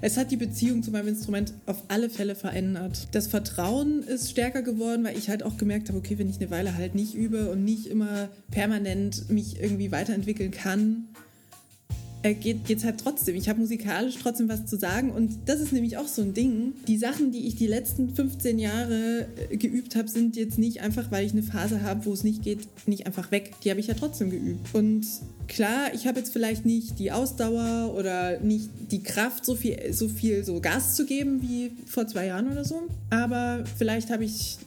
Es hat die Beziehung zu meinem Instrument auf alle Fälle verändert. Das Vertrauen ist stärker geworden, weil ich halt auch gemerkt habe, okay, wenn ich eine Weile halt nicht übe und nicht immer permanent mich irgendwie weiterentwickeln kann, äh, geht es halt trotzdem. Ich habe musikalisch trotzdem was zu sagen und das ist nämlich auch so ein Ding. Die Sachen, die ich die letzten 15 Jahre äh, geübt habe, sind jetzt nicht einfach, weil ich eine Phase habe, wo es nicht geht, nicht einfach weg. Die habe ich ja trotzdem geübt. Und klar, ich habe jetzt vielleicht nicht die Ausdauer oder nicht die Kraft, so viel, so viel so Gas zu geben wie vor zwei Jahren oder so. Aber vielleicht habe ich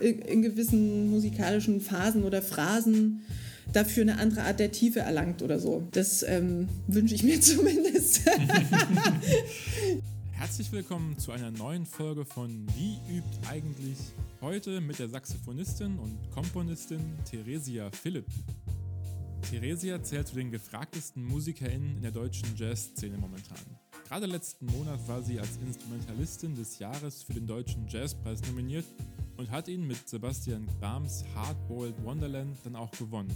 in gewissen musikalischen Phasen oder Phrasen dafür eine andere Art der Tiefe erlangt oder so. Das ähm, wünsche ich mir zumindest. Herzlich willkommen zu einer neuen Folge von Wie übt eigentlich? Heute mit der Saxophonistin und Komponistin Theresia Philipp. Theresia zählt zu den gefragtesten MusikerInnen in der deutschen Jazzszene momentan. Gerade letzten Monat war sie als Instrumentalistin des Jahres für den Deutschen Jazzpreis nominiert und hat ihn mit Sebastian Grams Hardboiled Wonderland dann auch gewonnen.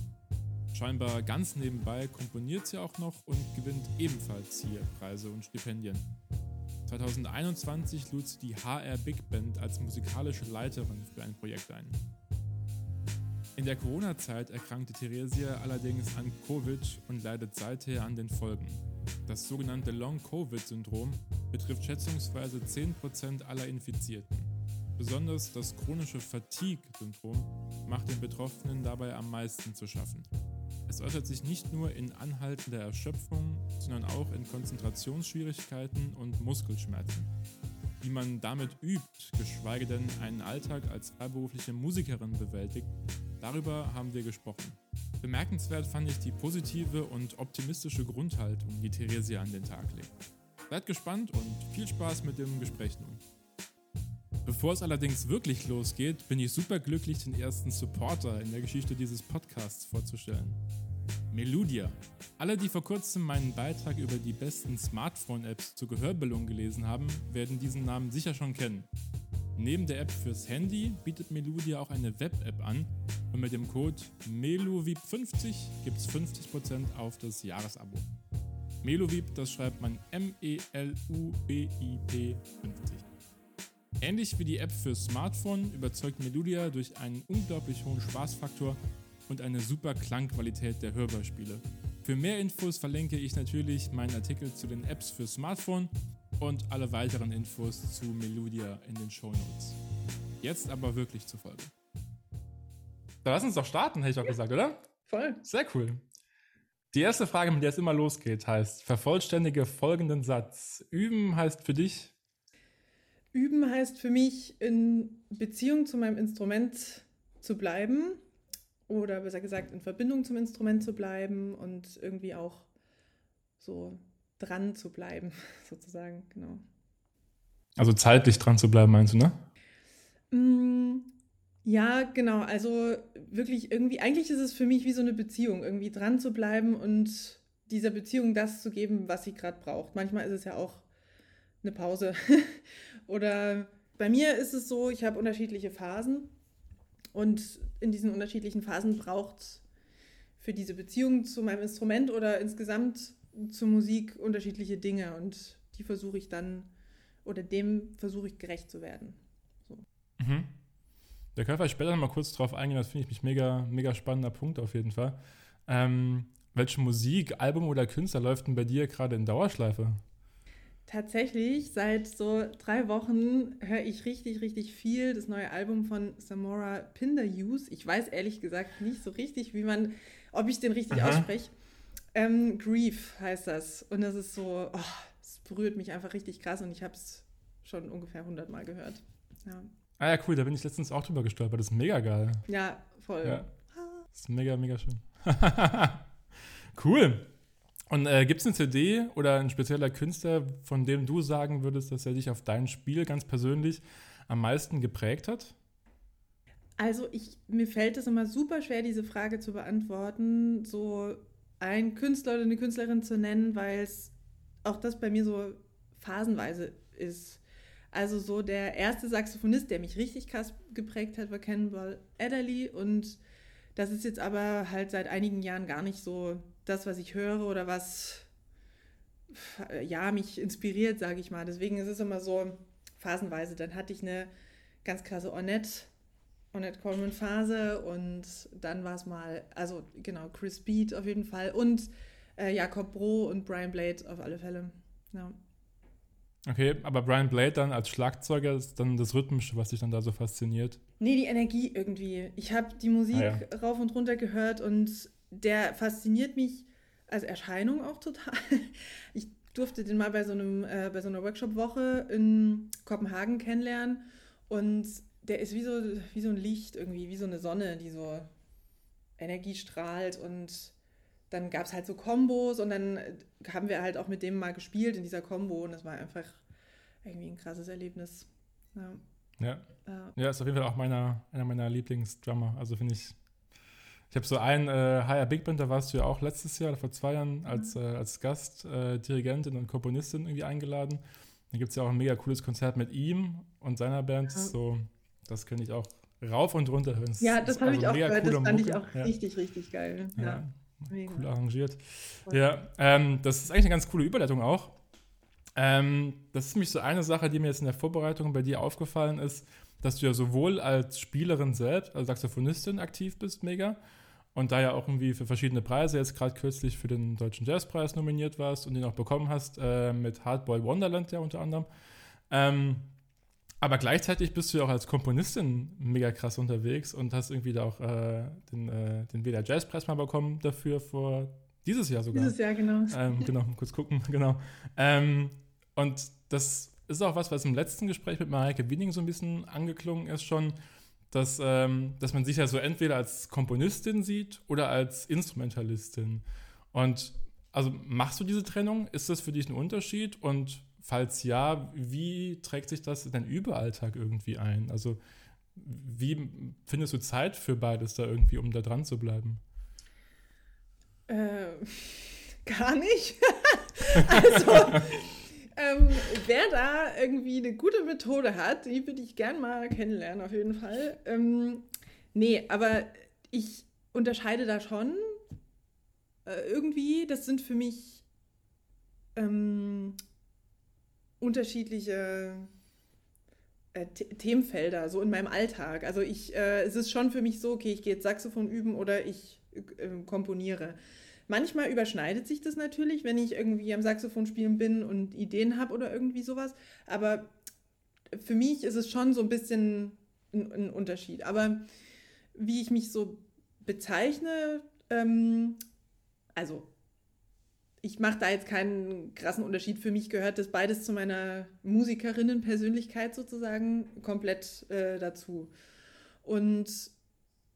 Scheinbar ganz nebenbei komponiert sie auch noch und gewinnt ebenfalls hier Preise und Stipendien. 2021 lud sie die HR Big Band als musikalische Leiterin für ein Projekt ein. In der Corona-Zeit erkrankte Theresia allerdings an Covid und leidet seither an den Folgen. Das sogenannte Long-Covid-Syndrom betrifft schätzungsweise 10% aller Infizierten. Besonders das chronische Fatigue-Syndrom macht den Betroffenen dabei am meisten zu schaffen. Es äußert sich nicht nur in anhaltender Erschöpfung, sondern auch in Konzentrationsschwierigkeiten und Muskelschmerzen. Wie man damit übt, geschweige denn einen Alltag als freiberufliche Musikerin bewältigt, darüber haben wir gesprochen. Bemerkenswert fand ich die positive und optimistische Grundhaltung, die Theresia an den Tag legt. Seid gespannt und viel Spaß mit dem Gespräch nun. Bevor es allerdings wirklich losgeht, bin ich superglücklich, den ersten Supporter in der Geschichte dieses Podcasts vorzustellen. Meludia. Alle, die vor kurzem meinen Beitrag über die besten Smartphone-Apps zur Gehörbildung gelesen haben, werden diesen Namen sicher schon kennen. Neben der App fürs Handy bietet Meludia auch eine Web-App an und mit dem Code MELUVIP50 gibt es 50% auf das Jahresabo. Meluviep, das schreibt man M-E-L-U-B-I-P 50. Ähnlich wie die App für Smartphone überzeugt Meludia durch einen unglaublich hohen Spaßfaktor und eine super Klangqualität der Hörbeispiele. Für mehr Infos verlinke ich natürlich meinen Artikel zu den Apps für Smartphone und alle weiteren Infos zu Meludia in den Show Notes. Jetzt aber wirklich zur Folge. Da lass uns doch starten, hätte ich doch gesagt, oder? Voll. Sehr cool. Die erste Frage, mit der es immer losgeht, heißt: Vervollständige folgenden Satz. Üben heißt für dich Üben heißt für mich, in Beziehung zu meinem Instrument zu bleiben oder besser gesagt in Verbindung zum Instrument zu bleiben und irgendwie auch so dran zu bleiben, sozusagen, genau. Also zeitlich dran zu bleiben, meinst du, ne? Mm, ja, genau. Also wirklich irgendwie, eigentlich ist es für mich wie so eine Beziehung, irgendwie dran zu bleiben und dieser Beziehung das zu geben, was sie gerade braucht. Manchmal ist es ja auch eine Pause. Oder bei mir ist es so, ich habe unterschiedliche Phasen und in diesen unterschiedlichen Phasen braucht es für diese Beziehung zu meinem Instrument oder insgesamt zur Musik unterschiedliche Dinge und die versuche ich dann oder dem versuche ich gerecht zu werden. So. Mhm. Da können wir später noch mal kurz drauf eingehen, das finde ich mich mega, mega spannender Punkt auf jeden Fall. Ähm, welche Musik, Album oder Künstler läuft denn bei dir gerade in Dauerschleife? Tatsächlich, seit so drei Wochen höre ich richtig, richtig viel das neue Album von Samora Pinderuse. Ich weiß ehrlich gesagt nicht so richtig, wie man, ob ich den richtig Aha. ausspreche. Ähm, Grief heißt das. Und das ist so, oh, es berührt mich einfach richtig krass und ich habe es schon ungefähr 100 Mal gehört. Ja. Ah ja, cool, da bin ich letztens auch drüber gestolpert. Das ist mega geil. Ja, voll. Ja. Das ist mega, mega schön. cool. Und äh, gibt es eine CD oder ein spezieller Künstler, von dem du sagen würdest, dass er dich auf dein Spiel ganz persönlich am meisten geprägt hat? Also ich, mir fällt es immer super schwer, diese Frage zu beantworten, so einen Künstler oder eine Künstlerin zu nennen, weil es auch das bei mir so phasenweise ist. Also so der erste Saxophonist, der mich richtig krass geprägt hat, war Cannonball Adderley und das ist jetzt aber halt seit einigen Jahren gar nicht so das, was ich höre oder was ja, mich inspiriert, sage ich mal. Deswegen ist es immer so phasenweise. Dann hatte ich eine ganz krasse Ornette, Ornette Coleman Phase und dann war es mal, also genau, Chris Beat auf jeden Fall und äh, Jakob Bro und Brian Blade auf alle Fälle. Ja. Okay, aber Brian Blade dann als Schlagzeuger ist dann das Rhythmische, was dich dann da so fasziniert? Nee, die Energie irgendwie. Ich habe die Musik ah, ja. rauf und runter gehört und der fasziniert mich als Erscheinung auch total. Ich durfte den mal bei so, einem, äh, bei so einer Workshop-Woche in Kopenhagen kennenlernen und der ist wie so, wie so ein Licht irgendwie, wie so eine Sonne, die so Energie strahlt und dann gab es halt so Kombos und dann haben wir halt auch mit dem mal gespielt in dieser Kombo und das war einfach irgendwie ein krasses Erlebnis. Ja. Ja, ja. ja ist auf jeden Fall auch meiner, einer meiner Lieblingsdrummer. Also finde ich ich habe so einen äh, HR Big Band, da warst du ja auch letztes Jahr, vor zwei Jahren, als, mhm. äh, als Gastdirigentin äh, und Komponistin irgendwie eingeladen. Da gibt es ja auch ein mega cooles Konzert mit ihm und seiner Band. Ja. So, das könnte ich auch rauf und runter hören. Das ja, das habe also ich auch gehört. Das fand Mucke. ich auch ja. richtig, richtig geil. Ja, ja. cool arrangiert. Voll. Ja, ähm, das ist eigentlich eine ganz coole Überleitung auch. Ähm, das ist nämlich so eine Sache, die mir jetzt in der Vorbereitung bei dir aufgefallen ist, dass du ja sowohl als Spielerin selbst, als Saxophonistin aktiv bist, mega, und da ja auch irgendwie für verschiedene Preise jetzt gerade kürzlich für den Deutschen Jazzpreis nominiert warst und den auch bekommen hast, äh, mit Hardboy Wonderland ja unter anderem. Ähm, aber gleichzeitig bist du ja auch als Komponistin mega krass unterwegs und hast irgendwie da auch äh, den, äh, den WDR Jazzpreis mal bekommen dafür vor dieses Jahr sogar. Dieses Jahr, genau. Ähm, genau, kurz gucken, genau. Ähm, und das ist auch was, was im letzten Gespräch mit Mareike Winning so ein bisschen angeklungen ist schon, dass, ähm, dass man sich ja so entweder als Komponistin sieht oder als Instrumentalistin. Und also machst du diese Trennung? Ist das für dich ein Unterschied? Und falls ja, wie trägt sich das in deinen Überalltag irgendwie ein? Also wie findest du Zeit für beides da irgendwie, um da dran zu bleiben? Äh, gar nicht. also ähm, wer da irgendwie eine gute Methode hat, die würde ich gern mal kennenlernen, auf jeden Fall. Ähm, nee, aber ich unterscheide da schon äh, irgendwie, das sind für mich ähm, unterschiedliche äh, Themenfelder, so in meinem Alltag. Also ich, äh, es ist schon für mich so, okay, ich gehe jetzt Saxophon üben oder ich äh, komponiere. Manchmal überschneidet sich das natürlich, wenn ich irgendwie am Saxophon spielen bin und Ideen habe oder irgendwie sowas. Aber für mich ist es schon so ein bisschen ein, ein Unterschied. Aber wie ich mich so bezeichne, ähm, also ich mache da jetzt keinen krassen Unterschied. Für mich gehört das beides zu meiner Musikerinnenpersönlichkeit sozusagen komplett äh, dazu. Und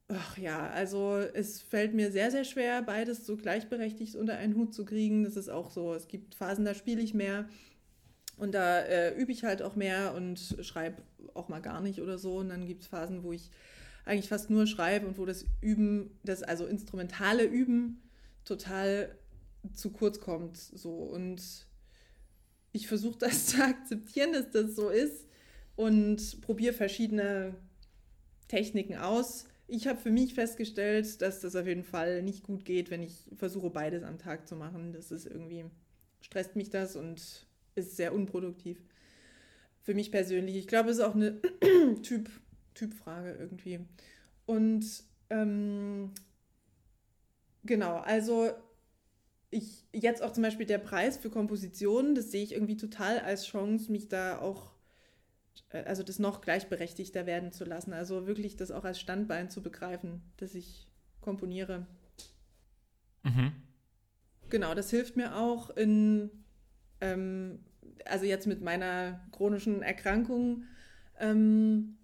Ach ja, also es fällt mir sehr, sehr schwer, beides so gleichberechtigt unter einen Hut zu kriegen. Das ist auch so. Es gibt Phasen, da spiele ich mehr und da äh, übe ich halt auch mehr und schreibe auch mal gar nicht oder so. Und dann gibt es Phasen, wo ich eigentlich fast nur schreibe und wo das Üben, das also instrumentale Üben total zu kurz kommt. So. Und ich versuche das zu akzeptieren, dass das so ist und probiere verschiedene Techniken aus ich habe für mich festgestellt, dass das auf jeden Fall nicht gut geht, wenn ich versuche, beides am Tag zu machen. Das ist irgendwie, stresst mich das und ist sehr unproduktiv. Für mich persönlich. Ich glaube, es ist auch eine typ, Typfrage irgendwie. Und ähm, genau, also ich jetzt auch zum Beispiel der Preis für Kompositionen, das sehe ich irgendwie total als Chance, mich da auch also das noch gleichberechtigter werden zu lassen. Also wirklich das auch als Standbein zu begreifen, dass ich komponiere. Mhm. Genau, das hilft mir auch in, ähm, also jetzt mit meiner chronischen Erkrankung. Ähm,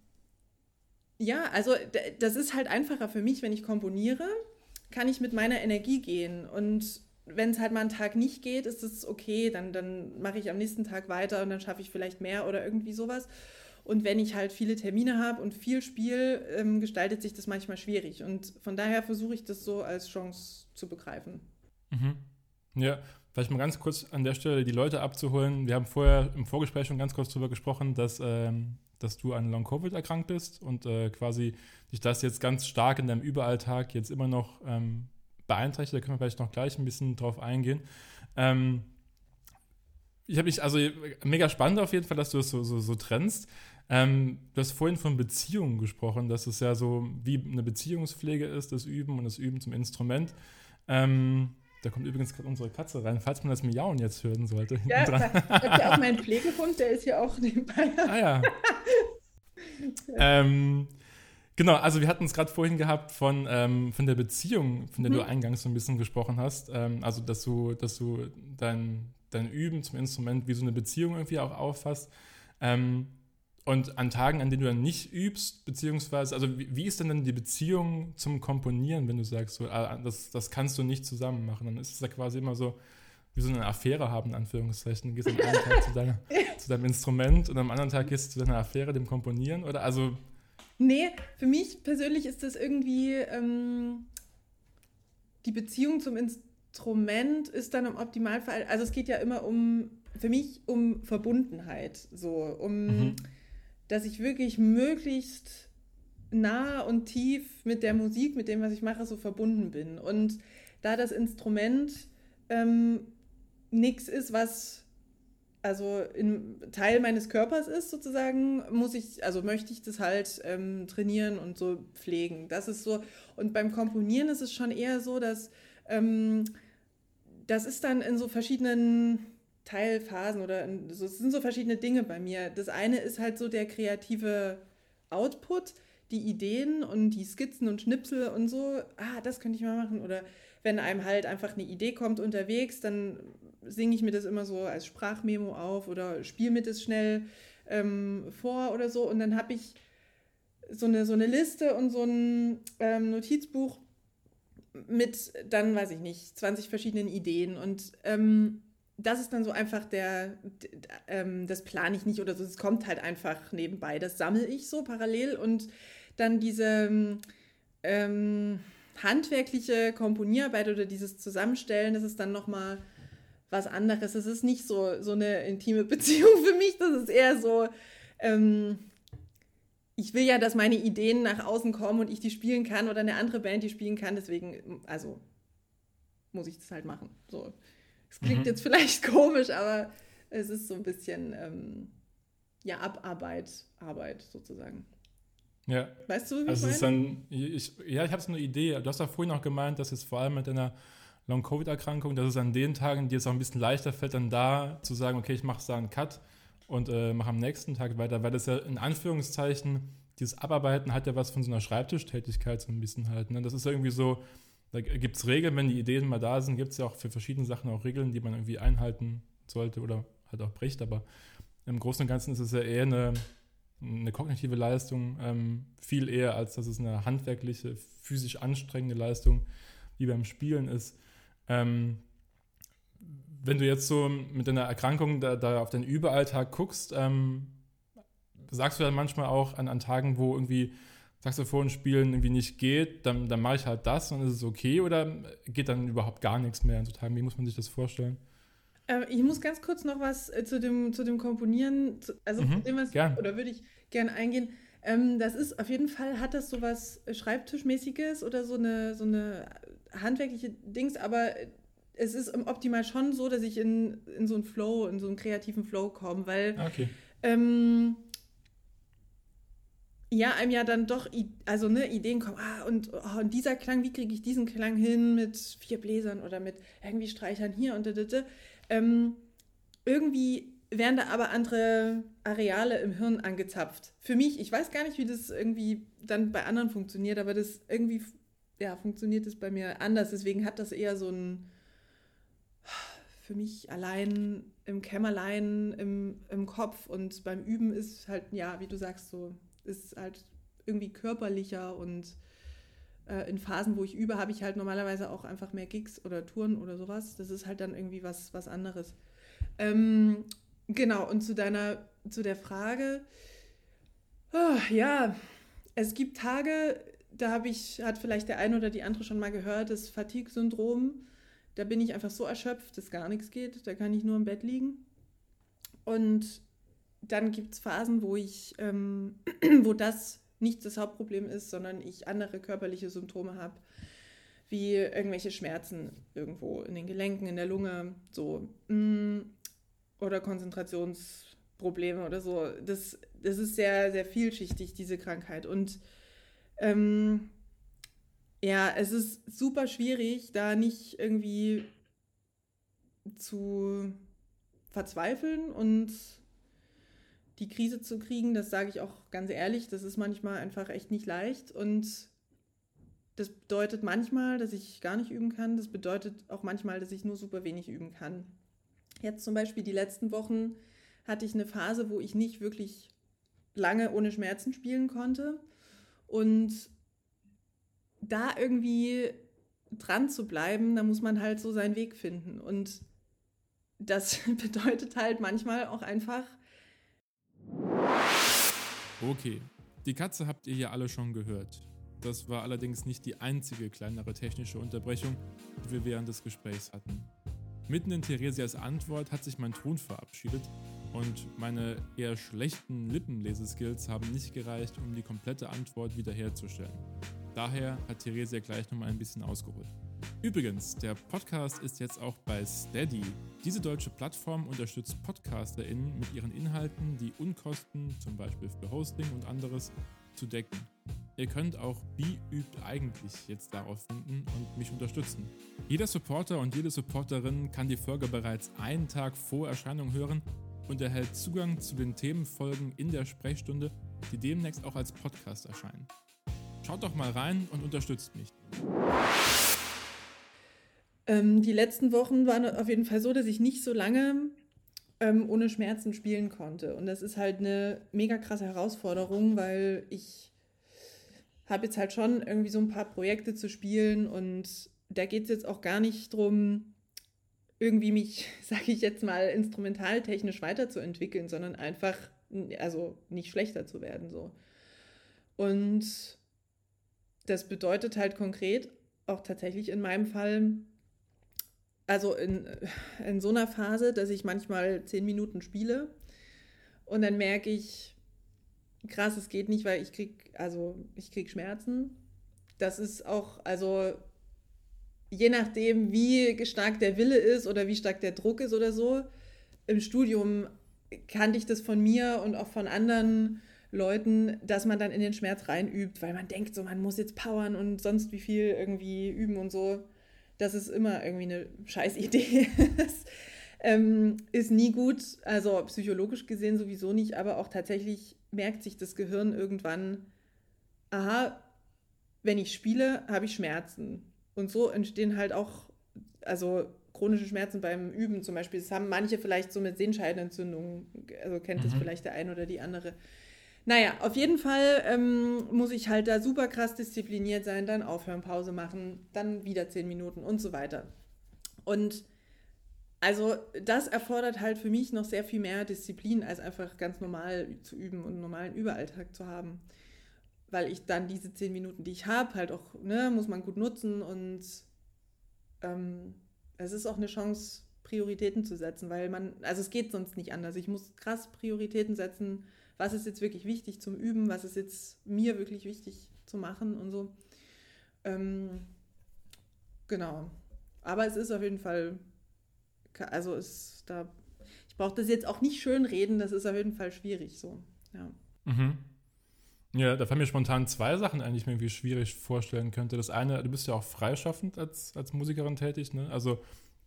ja, also das ist halt einfacher für mich, wenn ich komponiere, kann ich mit meiner Energie gehen und wenn es halt mal einen Tag nicht geht, ist es okay, dann, dann mache ich am nächsten Tag weiter und dann schaffe ich vielleicht mehr oder irgendwie sowas. Und wenn ich halt viele Termine habe und viel Spiel, ähm, gestaltet sich das manchmal schwierig. Und von daher versuche ich das so als Chance zu begreifen. Mhm. Ja, vielleicht mal ganz kurz an der Stelle die Leute abzuholen. Wir haben vorher im Vorgespräch schon ganz kurz darüber gesprochen, dass, ähm, dass du an Long-Covid erkrankt bist und äh, quasi dich das jetzt ganz stark in deinem Überalltag jetzt immer noch ähm, beeinträchtigt. Da können wir vielleicht noch gleich ein bisschen drauf eingehen. Ähm, ich habe mich, also mega spannend auf jeden Fall, dass du es so, so, so trennst. Ähm, du hast vorhin von Beziehungen gesprochen, dass es ja so wie eine Beziehungspflege ist, das Üben und das Üben zum Instrument. Ähm, da kommt übrigens gerade unsere Katze rein, falls man das Miauen jetzt hören sollte. Ja, ich habe ja auch meinen Pflegehund, der ist hier auch nebenbei. Ah ja. ähm, genau, also wir hatten es gerade vorhin gehabt von, ähm, von der Beziehung, von der mhm. du eingangs so ein bisschen gesprochen hast. Ähm, also, dass du, dass du dein, dein Üben zum Instrument wie so eine Beziehung irgendwie auch auffasst. Ähm, und an Tagen, an denen du dann nicht übst, beziehungsweise, also wie, wie, ist denn dann die Beziehung zum Komponieren, wenn du sagst, so, ah, das, das kannst du nicht zusammen machen? Dann ist es ja quasi immer so, wie so eine Affäre haben, in Anführungszeichen. Du gehst am einen Tag zu, deiner, zu, deinem Instrument und am anderen Tag gehst du zu deiner Affäre, dem Komponieren? Oder also. Nee, für mich persönlich ist das irgendwie ähm, die Beziehung zum Instrument ist dann im Optimalfall, also es geht ja immer um, für mich um Verbundenheit, so, um. Mhm dass ich wirklich möglichst nah und tief mit der Musik, mit dem, was ich mache, so verbunden bin. Und da das Instrument ähm, nichts ist, was also ein Teil meines Körpers ist sozusagen, muss ich, also möchte ich das halt ähm, trainieren und so pflegen. Das ist so. Und beim Komponieren ist es schon eher so, dass ähm, das ist dann in so verschiedenen Teilphasen oder so, es sind so verschiedene Dinge bei mir. Das eine ist halt so der kreative Output, die Ideen und die Skizzen und Schnipsel und so. Ah, das könnte ich mal machen. Oder wenn einem halt einfach eine Idee kommt unterwegs, dann singe ich mir das immer so als Sprachmemo auf oder spiele mir das schnell ähm, vor oder so. Und dann habe ich so eine, so eine Liste und so ein ähm, Notizbuch mit dann, weiß ich nicht, 20 verschiedenen Ideen. Und ähm, das ist dann so einfach der, ähm, das plane ich nicht oder so, es kommt halt einfach nebenbei. Das sammle ich so parallel und dann diese ähm, handwerkliche Komponierarbeit oder dieses Zusammenstellen, das ist dann nochmal was anderes. Es ist nicht so, so eine intime Beziehung für mich, das ist eher so, ähm, ich will ja, dass meine Ideen nach außen kommen und ich die spielen kann oder eine andere Band die spielen kann, deswegen, also muss ich das halt machen. So. Es klingt mhm. jetzt vielleicht komisch, aber es ist so ein bisschen ähm, ja, Abarbeit, Arbeit sozusagen. Ja. Weißt du, wie also ich meine? Dann, ich, ja, ich habe so eine Idee. Du hast ja vorhin auch gemeint, dass es vor allem mit einer Long-Covid-Erkrankung, dass es an den Tagen, die es auch ein bisschen leichter fällt, dann da zu sagen, okay, ich mache da einen Cut und äh, mache am nächsten Tag weiter, weil das ja in Anführungszeichen, dieses Abarbeiten hat ja was von so einer Schreibtischtätigkeit so ein bisschen halt. Ne? Das ist irgendwie so, da gibt es Regeln, wenn die Ideen mal da sind, gibt es ja auch für verschiedene Sachen auch Regeln, die man irgendwie einhalten sollte oder halt auch bricht. Aber im Großen und Ganzen ist es ja eher eine, eine kognitive Leistung, ähm, viel eher, als dass es eine handwerkliche, physisch anstrengende Leistung wie beim Spielen ist. Ähm, wenn du jetzt so mit deiner Erkrankung da, da auf den Überalltag guckst, ähm, sagst du dann manchmal auch an, an Tagen, wo irgendwie Saxophon spielen irgendwie nicht geht, dann, dann mache ich halt das und ist es okay oder geht dann überhaupt gar nichts mehr in so Tagen? Wie muss man sich das vorstellen? Ähm, ich muss ganz kurz noch was äh, zu, dem, zu dem Komponieren, zu, also mhm, dem was, gern. oder würde ich gerne eingehen. Ähm, das ist auf jeden Fall, hat das so was Schreibtischmäßiges oder so eine, so eine handwerkliche Dings, aber es ist optimal schon so, dass ich in, in so einen Flow, in so einen kreativen Flow komme, weil okay. ähm, ja, einem ja dann doch, also ne, Ideen kommen, ah, und, oh, und dieser Klang, wie kriege ich diesen Klang hin mit vier Bläsern oder mit irgendwie Streichern hier und da, da, da. Ähm, irgendwie werden da aber andere Areale im Hirn angezapft. Für mich, ich weiß gar nicht, wie das irgendwie dann bei anderen funktioniert, aber das irgendwie, ja, funktioniert das bei mir anders. Deswegen hat das eher so ein, für mich allein im Kämmerlein, im, im Kopf und beim Üben ist halt, ja, wie du sagst, so ist halt irgendwie körperlicher und äh, in Phasen, wo ich übe, habe ich halt normalerweise auch einfach mehr Gigs oder Touren oder sowas. Das ist halt dann irgendwie was, was anderes. Ähm, genau, und zu deiner, zu der Frage, oh, ja, es gibt Tage, da habe ich, hat vielleicht der eine oder die andere schon mal gehört, das Fatigue-Syndrom. Da bin ich einfach so erschöpft, dass gar nichts geht. Da kann ich nur im Bett liegen. Und dann gibt es Phasen, wo ich, ähm, wo das nicht das Hauptproblem ist, sondern ich andere körperliche Symptome habe, wie irgendwelche Schmerzen irgendwo in den Gelenken, in der Lunge, so. Mm. oder Konzentrationsprobleme oder so. Das, das ist sehr, sehr vielschichtig, diese Krankheit. Und ähm, ja, es ist super schwierig, da nicht irgendwie zu verzweifeln und die Krise zu kriegen. Das sage ich auch ganz ehrlich. Das ist manchmal einfach echt nicht leicht. Und das bedeutet manchmal, dass ich gar nicht üben kann. Das bedeutet auch manchmal, dass ich nur super wenig üben kann. Jetzt zum Beispiel die letzten Wochen hatte ich eine Phase, wo ich nicht wirklich lange ohne Schmerzen spielen konnte. Und da irgendwie dran zu bleiben, da muss man halt so seinen Weg finden. Und das bedeutet halt manchmal auch einfach. Okay, die Katze habt ihr ja alle schon gehört. Das war allerdings nicht die einzige kleinere technische Unterbrechung, die wir während des Gesprächs hatten. Mitten in Theresias Antwort hat sich mein Ton verabschiedet und meine eher schlechten Lippenleseskills haben nicht gereicht, um die komplette Antwort wiederherzustellen. Daher hat Theresia gleich nochmal ein bisschen ausgeholt. Übrigens, der Podcast ist jetzt auch bei Steady. Diese deutsche Plattform unterstützt PodcasterInnen mit ihren Inhalten, die Unkosten, zum Beispiel für Hosting und anderes, zu decken. Ihr könnt auch Wie übt eigentlich jetzt darauf finden und mich unterstützen. Jeder Supporter und jede Supporterin kann die Folge bereits einen Tag vor Erscheinung hören und erhält Zugang zu den Themenfolgen in der Sprechstunde, die demnächst auch als Podcast erscheinen. Schaut doch mal rein und unterstützt mich. Ähm, die letzten Wochen waren auf jeden Fall so, dass ich nicht so lange ähm, ohne Schmerzen spielen konnte. Und das ist halt eine mega krasse Herausforderung, weil ich habe jetzt halt schon irgendwie so ein paar Projekte zu spielen und da geht es jetzt auch gar nicht darum, irgendwie mich, sage ich jetzt mal, instrumentaltechnisch weiterzuentwickeln, sondern einfach, also nicht schlechter zu werden so. Und das bedeutet halt konkret auch tatsächlich in meinem Fall, also in, in so einer Phase, dass ich manchmal zehn Minuten spiele und dann merke ich, krass, es geht nicht, weil ich krieg, also ich krieg Schmerzen. Das ist auch, also je nachdem, wie stark der Wille ist oder wie stark der Druck ist oder so, im Studium kannte ich das von mir und auch von anderen Leuten, dass man dann in den Schmerz reinübt, weil man denkt, so man muss jetzt powern und sonst wie viel irgendwie üben und so. Das ist immer irgendwie eine scheiß Idee. ähm, ist nie gut, also psychologisch gesehen sowieso nicht, aber auch tatsächlich merkt sich das Gehirn irgendwann, aha, wenn ich spiele, habe ich Schmerzen. Und so entstehen halt auch, also chronische Schmerzen beim Üben zum Beispiel. Das haben manche vielleicht so mit Sehenscheidenentzündungen, also kennt mhm. das vielleicht der eine oder die andere. Naja, auf jeden Fall ähm, muss ich halt da super krass diszipliniert sein, dann aufhören, Pause machen, dann wieder zehn Minuten und so weiter. Und also das erfordert halt für mich noch sehr viel mehr Disziplin, als einfach ganz normal zu üben und einen normalen Überalltag zu haben. Weil ich dann diese zehn Minuten, die ich habe, halt auch, ne, muss man gut nutzen und ähm, es ist auch eine Chance, Prioritäten zu setzen, weil man, also es geht sonst nicht anders. Ich muss krass Prioritäten setzen, was ist jetzt wirklich wichtig zum Üben, was ist jetzt mir wirklich wichtig zu machen und so. Ähm, genau. Aber es ist auf jeden Fall also ist da, ich brauche das jetzt auch nicht schön reden, das ist auf jeden Fall schwierig so. Ja. Mhm. Ja, da fallen mir spontan zwei Sachen eigentlich mir irgendwie schwierig vorstellen könnte. Das eine, du bist ja auch freischaffend als, als Musikerin tätig, ne? Also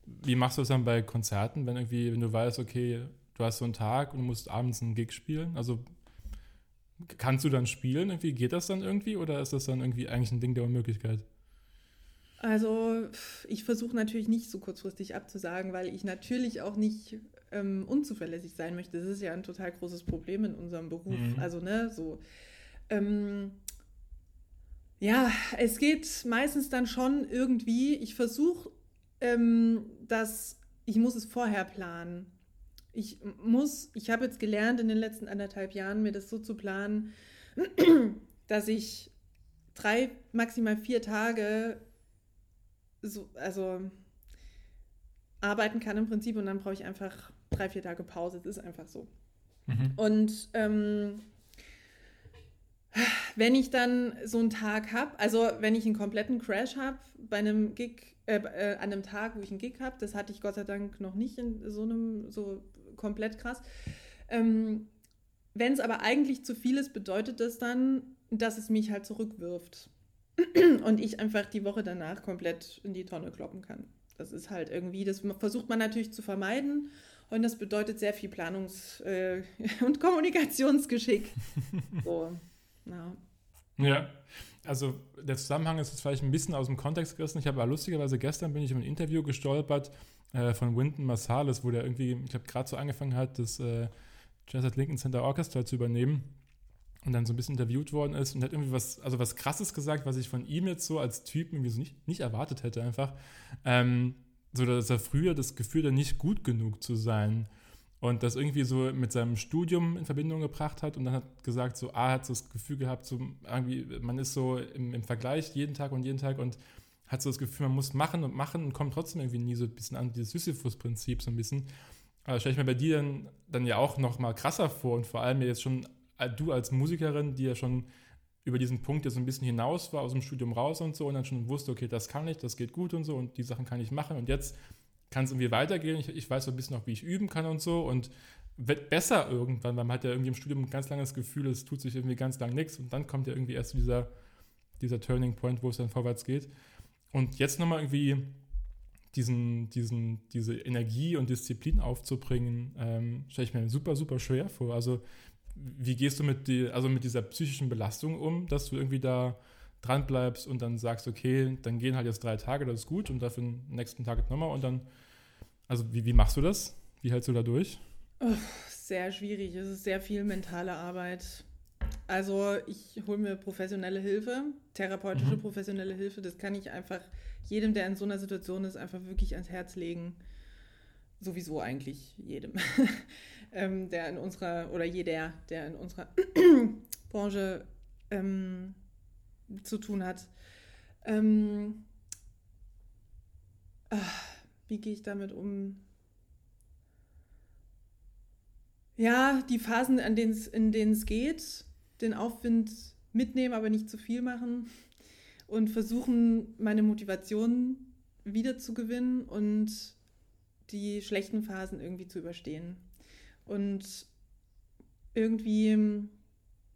wie machst du das dann bei Konzerten, wenn irgendwie, wenn du weißt, okay, du hast so einen Tag und du musst abends einen Gig spielen? Also kannst du dann spielen? Irgendwie geht das dann irgendwie oder ist das dann irgendwie eigentlich ein Ding der Unmöglichkeit? Also ich versuche natürlich nicht so kurzfristig abzusagen, weil ich natürlich auch nicht ähm, unzuverlässig sein möchte. Das ist ja ein total großes Problem in unserem Beruf. Mhm. Also ne, so. Ähm, ja, es geht meistens dann schon irgendwie. Ich versuche, ähm, dass ich muss es vorher planen. Ich muss, ich habe jetzt gelernt in den letzten anderthalb Jahren, mir das so zu planen, dass ich drei, maximal vier Tage so, also arbeiten kann im Prinzip und dann brauche ich einfach drei, vier Tage Pause. Das ist einfach so. Mhm. Und ähm, wenn ich dann so einen Tag habe, also wenn ich einen kompletten Crash habe bei einem Gig, äh, äh, an einem Tag, wo ich einen Gig habe, das hatte ich Gott sei Dank noch nicht in so einem so komplett krass. Ähm, Wenn es aber eigentlich zu viel ist, bedeutet das dann, dass es mich halt zurückwirft. Und ich einfach die Woche danach komplett in die Tonne kloppen kann. Das ist halt irgendwie, das versucht man natürlich zu vermeiden. Und das bedeutet sehr viel Planungs- äh, und Kommunikationsgeschick. So, ja. Ja, also der Zusammenhang ist jetzt vielleicht ein bisschen aus dem Kontext gerissen. Ich habe aber lustigerweise gestern bin ich in ein Interview gestolpert äh, von Wynton Marsalis, wo der irgendwie, ich glaube, gerade so angefangen hat, das äh, Jazz at Lincoln Center Orchestra zu übernehmen und dann so ein bisschen interviewt worden ist und hat irgendwie was, also was krasses gesagt, was ich von ihm jetzt so als Typ irgendwie so nicht, nicht erwartet hätte einfach. Ähm, so, dass er früher das Gefühl hat, nicht gut genug zu sein und das irgendwie so mit seinem Studium in Verbindung gebracht hat und dann hat gesagt, so, ah, hat so das Gefühl gehabt, so irgendwie, man ist so im, im Vergleich jeden Tag und jeden Tag und hat so das Gefühl, man muss machen und machen und kommt trotzdem irgendwie nie so ein bisschen an dieses Sisyphus-Prinzip so ein bisschen. Aber stelle ich mir bei dir dann, dann ja auch noch mal krasser vor und vor allem jetzt schon äh, du als Musikerin, die ja schon über diesen Punkt jetzt so ein bisschen hinaus war, aus dem Studium raus und so und dann schon wusste, okay, das kann ich, das geht gut und so und die Sachen kann ich machen und jetzt kann es irgendwie weitergehen. Ich, ich, weiß so ein bisschen noch, wie ich üben kann und so und wird besser irgendwann, weil man hat ja irgendwie im Studium ganz lange das Gefühl, es tut sich irgendwie ganz lang nichts und dann kommt ja irgendwie erst dieser, dieser Turning Point, wo es dann vorwärts geht. Und jetzt nochmal irgendwie diesen, diesen, diese Energie und Disziplin aufzubringen, ähm, stelle ich mir super, super schwer vor. Also wie gehst du mit, die, also mit dieser psychischen Belastung um, dass du irgendwie da dran bleibst und dann sagst, okay, dann gehen halt jetzt drei Tage, das ist gut und dafür den nächsten Tag nochmal und dann, also wie, wie machst du das? Wie hältst du da durch? Oh, sehr schwierig, es ist sehr viel mentale Arbeit. Also ich hole mir professionelle Hilfe, therapeutische mhm. professionelle Hilfe, das kann ich einfach jedem, der in so einer Situation ist, einfach wirklich ans Herz legen. Sowieso eigentlich jedem, ähm, der in unserer, oder jeder, der in unserer Branche ähm, zu tun hat. Ähm, ach, wie gehe ich damit um? Ja, die Phasen, an in denen es geht, den Aufwind mitnehmen, aber nicht zu viel machen und versuchen, meine Motivation wiederzugewinnen und die schlechten Phasen irgendwie zu überstehen. Und irgendwie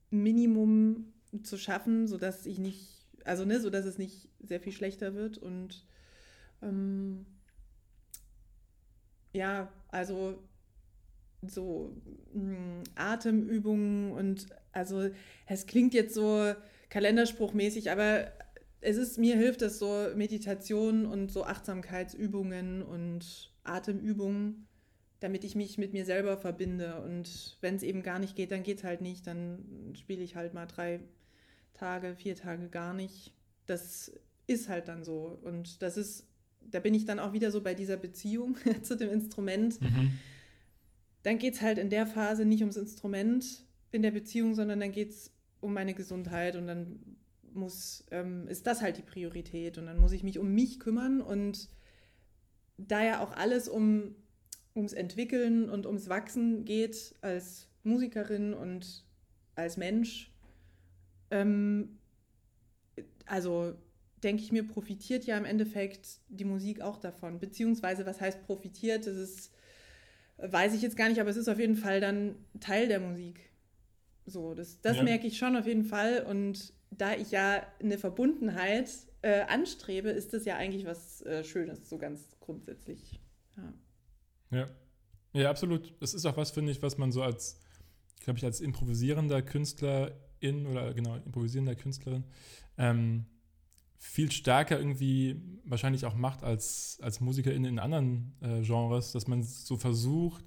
Minimum zu schaffen, sodass ich nicht, also ne, sodass es nicht sehr viel schlechter wird und ähm, ja, also so mh, hm, Atemübungen und also es klingt jetzt so kalenderspruchmäßig, aber es ist, mir hilft es so Meditation und so Achtsamkeitsübungen und Atemübungen, damit ich mich mit mir selber verbinde. Und wenn es eben gar nicht geht, dann geht es halt nicht. Dann spiele ich halt mal drei Tage, vier Tage gar nicht. Das ist halt dann so. Und das ist, da bin ich dann auch wieder so bei dieser Beziehung zu dem Instrument. Mhm. Dann geht es halt in der Phase nicht ums Instrument in der Beziehung, sondern dann geht es um meine Gesundheit und dann muss, ähm, ist das halt die Priorität und dann muss ich mich um mich kümmern und da ja auch alles um, ums Entwickeln und ums Wachsen geht als Musikerin und als Mensch, ähm, also denke ich mir, profitiert ja im Endeffekt die Musik auch davon. Beziehungsweise, was heißt profitiert? Das ist, weiß ich jetzt gar nicht, aber es ist auf jeden Fall dann Teil der Musik. So, das, das ja. merke ich schon auf jeden Fall. Und da ich ja eine Verbundenheit äh, anstrebe, ist das ja eigentlich was äh, Schönes, so ganz grundsätzlich. Ja. ja. Ja, absolut. Das ist auch was, finde ich, was man so als, glaube ich, als improvisierender Künstlerin oder genau, improvisierender Künstlerin ähm, viel stärker irgendwie wahrscheinlich auch macht als, als Musikerin in anderen äh, Genres, dass man so versucht,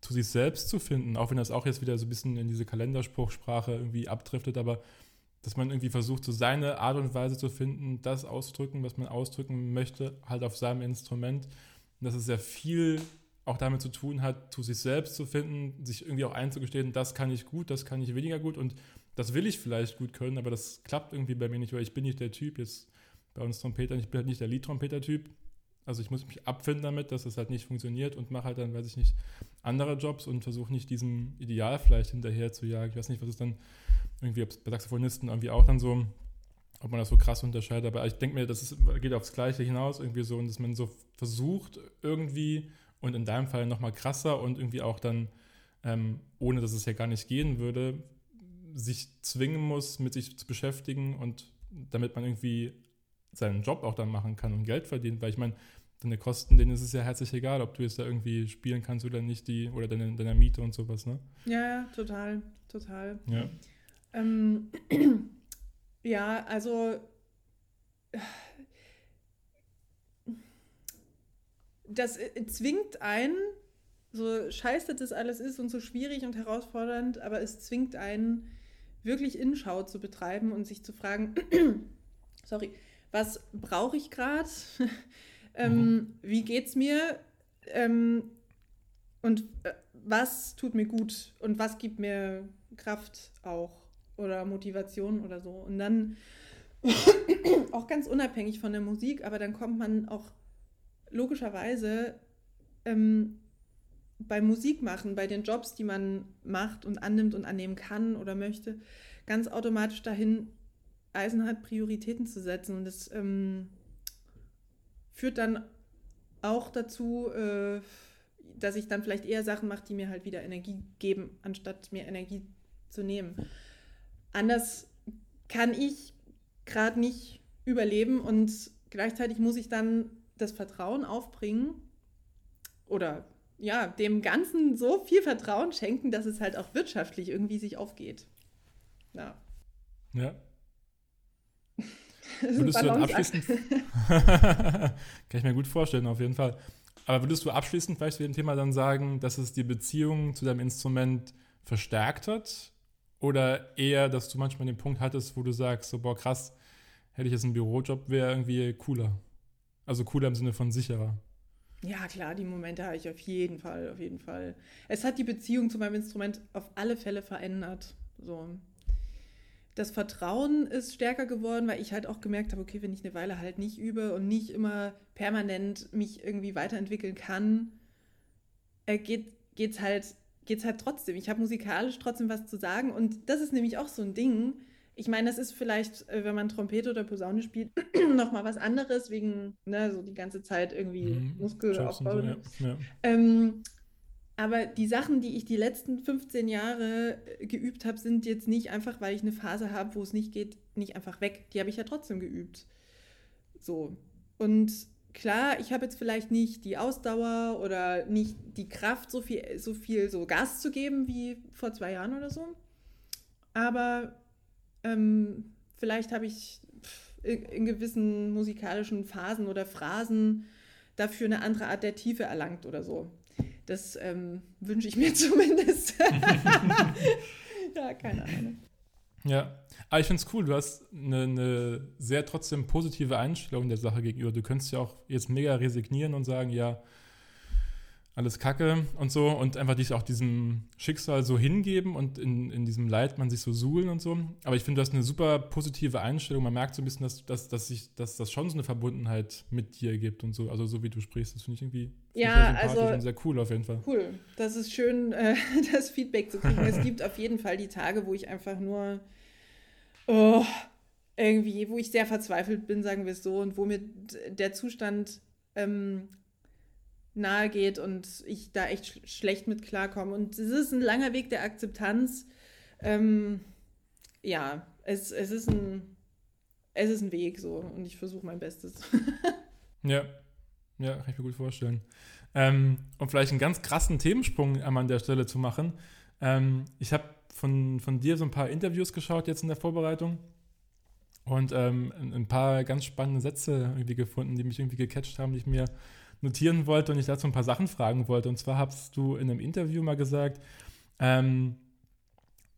zu sich selbst zu finden, auch wenn das auch jetzt wieder so ein bisschen in diese Kalenderspruchsprache irgendwie abdriftet, aber dass man irgendwie versucht, so seine Art und Weise zu finden, das auszudrücken, was man ausdrücken möchte, halt auf seinem Instrument. Und dass es sehr viel auch damit zu tun hat, zu sich selbst zu finden, sich irgendwie auch einzugestehen, das kann ich gut, das kann ich weniger gut und das will ich vielleicht gut können, aber das klappt irgendwie bei mir nicht, weil ich bin nicht der Typ, jetzt bei uns Trompetern, ich bin halt nicht der Liedtrompeter-Typ. Also ich muss mich abfinden damit, dass das halt nicht funktioniert und mache halt dann, weiß ich nicht, andere Jobs und versuche nicht diesem Ideal vielleicht hinterher zu jagen. Ich weiß nicht, was ist dann irgendwie, ob es bei Saxophonisten irgendwie auch dann so, ob man das so krass unterscheidet, aber ich denke mir, das ist, geht aufs Gleiche hinaus irgendwie so und dass man so versucht, irgendwie und in deinem Fall nochmal krasser und irgendwie auch dann, ähm, ohne dass es ja gar nicht gehen würde, sich zwingen muss, mit sich zu beschäftigen und damit man irgendwie seinen Job auch dann machen kann und Geld verdient, weil ich meine, deine Kosten, denen ist es ja herzlich egal, ob du jetzt da irgendwie spielen kannst oder nicht, die, oder deine, deine Miete und sowas, ne? Ja, ja, total, total. Ja. Ähm, ja, also das äh, zwingt einen, so scheiße das alles ist und so schwierig und herausfordernd, aber es zwingt einen, wirklich Inschau zu betreiben und sich zu fragen, sorry, was brauche ich gerade? ähm, mhm. Wie geht's mir? Ähm, und äh, was tut mir gut und was gibt mir Kraft auch oder Motivation oder so. Und dann auch ganz unabhängig von der Musik, aber dann kommt man auch logischerweise ähm, beim Musikmachen, bei den Jobs, die man macht und annimmt und annehmen kann oder möchte, ganz automatisch dahin, eisenhart Prioritäten zu setzen. Und das ähm, führt dann auch dazu, äh, dass ich dann vielleicht eher Sachen mache, die mir halt wieder Energie geben, anstatt mir Energie zu nehmen. Anders kann ich gerade nicht überleben und gleichzeitig muss ich dann das Vertrauen aufbringen oder ja, dem Ganzen so viel Vertrauen schenken, dass es halt auch wirtschaftlich irgendwie sich aufgeht. Ja. Ja. Würdest du dann abschließend. Kann ich mir gut vorstellen, auf jeden Fall. Aber würdest du abschließend vielleicht zu dem Thema dann sagen, dass es die Beziehung zu deinem Instrument verstärkt hat? Oder eher, dass du manchmal den Punkt hattest, wo du sagst, so, boah, krass, hätte ich jetzt einen Bürojob, wäre irgendwie cooler. Also cooler im Sinne von sicherer. Ja, klar, die Momente habe ich auf jeden Fall, auf jeden Fall. Es hat die Beziehung zu meinem Instrument auf alle Fälle verändert. So. Das Vertrauen ist stärker geworden, weil ich halt auch gemerkt habe, okay, wenn ich eine Weile halt nicht übe und nicht immer permanent mich irgendwie weiterentwickeln kann, äh, geht es halt, geht's halt trotzdem. Ich habe musikalisch trotzdem was zu sagen und das ist nämlich auch so ein Ding ich meine, das ist vielleicht, äh, wenn man Trompete oder Posaune spielt, nochmal was anderes, wegen, ne, so die ganze Zeit irgendwie mhm. Muskelaufbau. So, ja. Ja. Ähm, aber die Sachen, die ich die letzten 15 Jahre äh, geübt habe, sind jetzt nicht einfach, weil ich eine Phase habe, wo es nicht geht, nicht einfach weg. Die habe ich ja trotzdem geübt. So. Und klar, ich habe jetzt vielleicht nicht die Ausdauer oder nicht die Kraft, so viel, so viel so Gas zu geben wie vor zwei Jahren oder so. Aber ähm, vielleicht habe ich in gewissen musikalischen Phasen oder Phrasen dafür eine andere Art der Tiefe erlangt oder so. Das ähm, wünsche ich mir zumindest. ja, keine Ahnung. Ja, aber ich finde es cool. Du hast eine, eine, sehr trotzdem positive Einstellung der Sache gegenüber. Du könntest ja auch jetzt mega resignieren und sagen, ja, alles Kacke und so und einfach dich auch diesem Schicksal so hingeben und in, in diesem Leid man sich so suhlen und so. Aber ich finde, du hast eine super positive Einstellung. Man merkt so ein bisschen, dass, dass, dass, sich, dass das schon so eine Verbundenheit mit dir gibt und so. Also so wie du sprichst, das finde ich irgendwie ja, also, und sehr cool auf jeden Fall. Cool. Das ist schön, äh, das Feedback zu kriegen. es gibt auf jeden Fall die Tage, wo ich einfach nur oh, irgendwie, wo ich sehr verzweifelt bin, sagen wir es so, und wo mir der Zustand ähm, nahe geht und ich da echt sch schlecht mit klarkomme. Und es ist ein langer Weg der Akzeptanz. Ähm, ja, es, es, ist ein, es ist ein Weg so und ich versuche mein Bestes. ja, ja, kann ich mir gut vorstellen. Ähm, um vielleicht einen ganz krassen Themensprung einmal an der Stelle zu machen. Ähm, ich habe von, von dir so ein paar Interviews geschaut jetzt in der Vorbereitung und ähm, ein paar ganz spannende Sätze irgendwie gefunden, die mich irgendwie gecatcht haben, die ich mir notieren wollte und ich dazu ein paar Sachen fragen wollte. Und zwar hast du in einem Interview mal gesagt, ähm,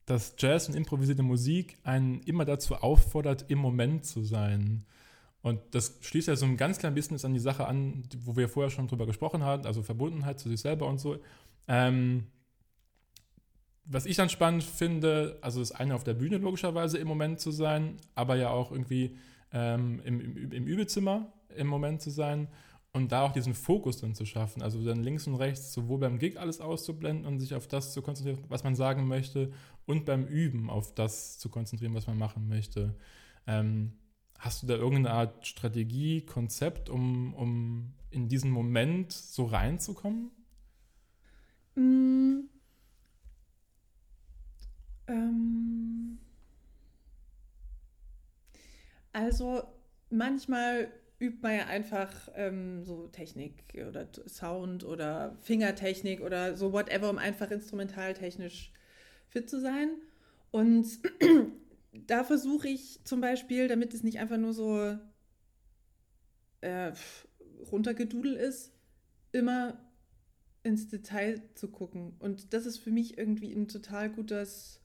dass Jazz und improvisierte Musik einen immer dazu auffordert, im Moment zu sein. Und das schließt ja so ein ganz klein bisschen an die Sache an, wo wir vorher schon drüber gesprochen haben, also Verbundenheit zu sich selber und so. Ähm, was ich dann spannend finde, also das eine auf der Bühne logischerweise im Moment zu sein, aber ja auch irgendwie ähm, im, im, im Übezimmer im Moment zu sein und da auch diesen Fokus dann zu schaffen, also dann links und rechts sowohl beim Gig alles auszublenden und sich auf das zu konzentrieren, was man sagen möchte und beim Üben auf das zu konzentrieren, was man machen möchte. Ähm, hast du da irgendeine Art Strategie, Konzept, um, um in diesen Moment so reinzukommen? Mm. Ähm. Also manchmal übt man ja einfach ähm, so Technik oder Sound oder Fingertechnik oder so whatever, um einfach instrumentaltechnisch fit zu sein. Und da versuche ich zum Beispiel, damit es nicht einfach nur so äh, runtergedudelt ist, immer ins Detail zu gucken. Und das ist für mich irgendwie ein total gutes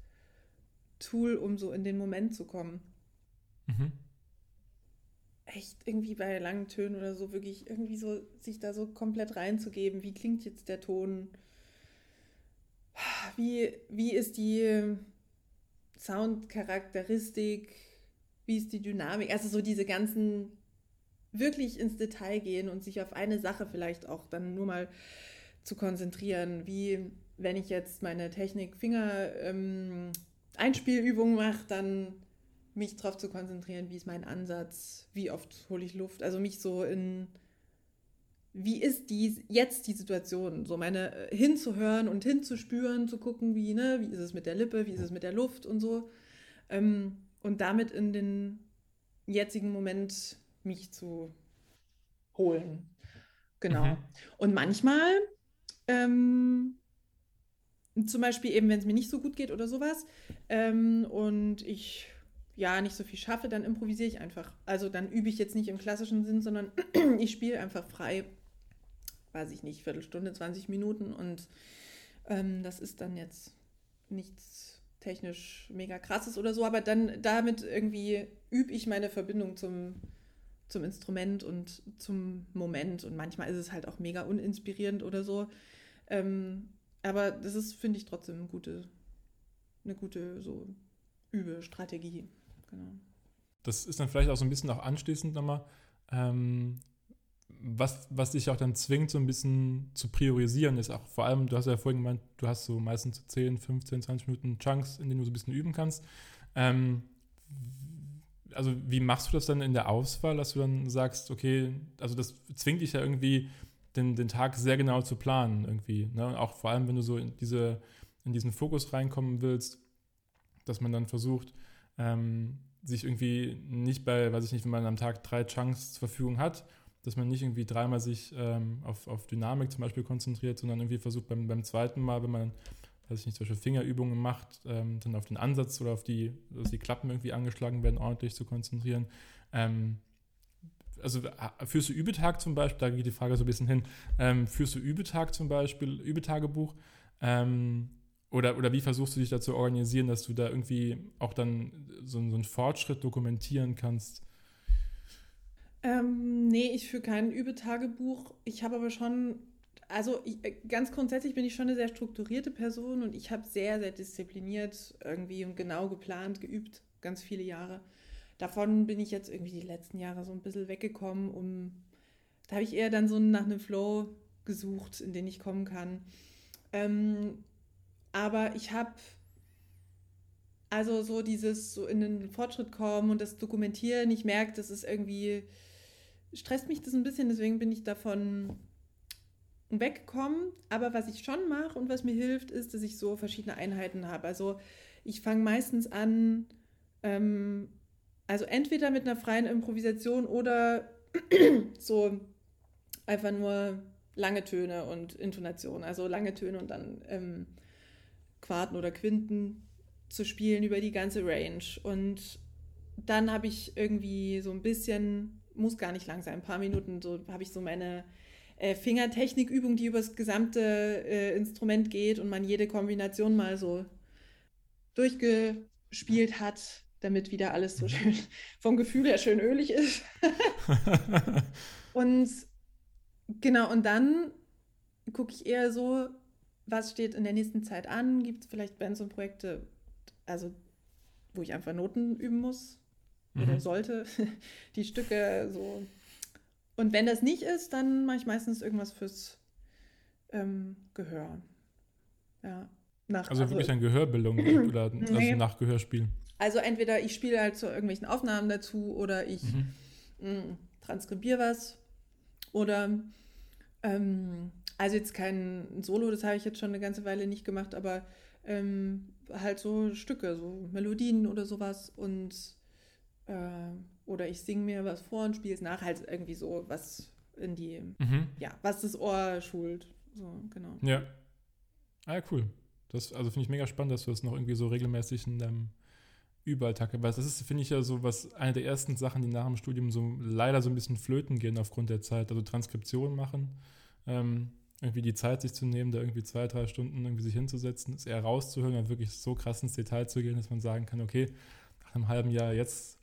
Tool, um so in den Moment zu kommen. Mhm echt irgendwie bei langen Tönen oder so wirklich irgendwie so sich da so komplett reinzugeben. Wie klingt jetzt der Ton? Wie, wie ist die Soundcharakteristik? Wie ist die Dynamik? Also so diese ganzen wirklich ins Detail gehen und sich auf eine Sache vielleicht auch dann nur mal zu konzentrieren. Wie wenn ich jetzt meine Technik-Finger ähm, Einspielübungen mache, dann mich darauf zu konzentrieren, wie ist mein Ansatz, wie oft hole ich Luft, also mich so in, wie ist die, jetzt die Situation, so meine äh, hinzuhören und hinzuspüren, zu gucken, wie, ne, wie ist es mit der Lippe, wie ist es mit der Luft und so ähm, und damit in den jetzigen Moment mich zu holen. Genau. Mhm. Und manchmal, ähm, zum Beispiel eben, wenn es mir nicht so gut geht oder sowas, ähm, und ich ja nicht so viel schaffe, dann improvisiere ich einfach. Also dann übe ich jetzt nicht im klassischen Sinn, sondern ich spiele einfach frei, weiß ich nicht, Viertelstunde, 20 Minuten und ähm, das ist dann jetzt nichts technisch mega krasses oder so, aber dann damit irgendwie übe ich meine Verbindung zum, zum Instrument und zum Moment und manchmal ist es halt auch mega uninspirierend oder so. Ähm, aber das ist, finde ich, trotzdem eine gute, eine gute so Übestrategie genau. Das ist dann vielleicht auch so ein bisschen auch anschließend nochmal, ähm, was, was dich auch dann zwingt, so ein bisschen zu priorisieren, ist auch vor allem, du hast ja vorhin gemeint, du hast so meistens so 10, 15, 20 Minuten Chunks, in denen du so ein bisschen üben kannst. Ähm, also wie machst du das dann in der Auswahl, dass du dann sagst, okay, also das zwingt dich ja irgendwie, den, den Tag sehr genau zu planen irgendwie. Ne? Auch vor allem, wenn du so in, diese, in diesen Fokus reinkommen willst, dass man dann versucht, ähm, sich irgendwie nicht bei, weiß ich nicht, wenn man am Tag drei Chunks zur Verfügung hat, dass man nicht irgendwie dreimal sich ähm, auf, auf Dynamik zum Beispiel konzentriert, sondern irgendwie versucht beim, beim zweiten Mal, wenn man, weiß ich nicht, solche Fingerübungen macht, ähm, dann auf den Ansatz oder auf die, dass die Klappen irgendwie angeschlagen werden, ordentlich zu konzentrieren. Ähm, also führst du Übetag zum Beispiel, da geht die Frage so ein bisschen hin, ähm, führst du Übetag zum Beispiel, Übetagebuch, ähm, oder, oder wie versuchst du dich dazu organisieren, dass du da irgendwie auch dann so, so einen Fortschritt dokumentieren kannst? Ähm, nee, ich führe kein Übetagebuch. Ich habe aber schon, also ich, äh, ganz grundsätzlich bin ich schon eine sehr strukturierte Person und ich habe sehr, sehr diszipliniert irgendwie und genau geplant, geübt, ganz viele Jahre. Davon bin ich jetzt irgendwie die letzten Jahre so ein bisschen weggekommen, um, da habe ich eher dann so nach einem Flow gesucht, in den ich kommen kann. Ähm, aber ich habe also so dieses so in den Fortschritt kommen und das Dokumentieren, ich merke, das ist irgendwie, stresst mich das ein bisschen, deswegen bin ich davon weggekommen. Aber was ich schon mache und was mir hilft, ist, dass ich so verschiedene Einheiten habe. Also ich fange meistens an, ähm, also entweder mit einer freien Improvisation oder so einfach nur lange Töne und Intonation. Also lange Töne und dann ähm, Quarten oder Quinten zu spielen über die ganze Range. Und dann habe ich irgendwie so ein bisschen, muss gar nicht lang sein, ein paar Minuten, so habe ich so meine äh, Fingertechnikübung, die über das gesamte äh, Instrument geht und man jede Kombination mal so durchgespielt hat, damit wieder alles so schön vom Gefühl her schön ölig ist. und genau, und dann gucke ich eher so, was steht in der nächsten Zeit an? Gibt es vielleicht Bands und Projekte, also wo ich einfach Noten üben muss mhm. oder sollte, die Stücke so. Und wenn das nicht ist, dann mache ich meistens irgendwas fürs ähm, Gehör. Ja. Nach, also, also wirklich an Gehörbildung oder nee. also nach Gehörspielen. Also entweder ich spiele halt zu irgendwelchen Aufnahmen dazu oder ich mhm. mh, mm, transkribiere was Oder ähm, also jetzt kein Solo, das habe ich jetzt schon eine ganze Weile nicht gemacht, aber ähm, halt so Stücke, so Melodien oder sowas und äh, oder ich singe mir was vor und spiele es nach, halt irgendwie so was in die, mhm. ja, was das Ohr schult. So, genau. Ja. Ah ja, cool. Das, also finde ich mega spannend, dass du das noch irgendwie so regelmäßig in deinem Überalltag hast. Das ist, finde ich, ja so was, eine der ersten Sachen, die nach dem Studium so leider so ein bisschen flöten gehen aufgrund der Zeit. Also Transkription machen, ähm, irgendwie die Zeit sich zu nehmen, da irgendwie zwei, drei Stunden irgendwie sich hinzusetzen, es eher rauszuhören und wirklich so krass ins Detail zu gehen, dass man sagen kann, okay, nach einem halben Jahr jetzt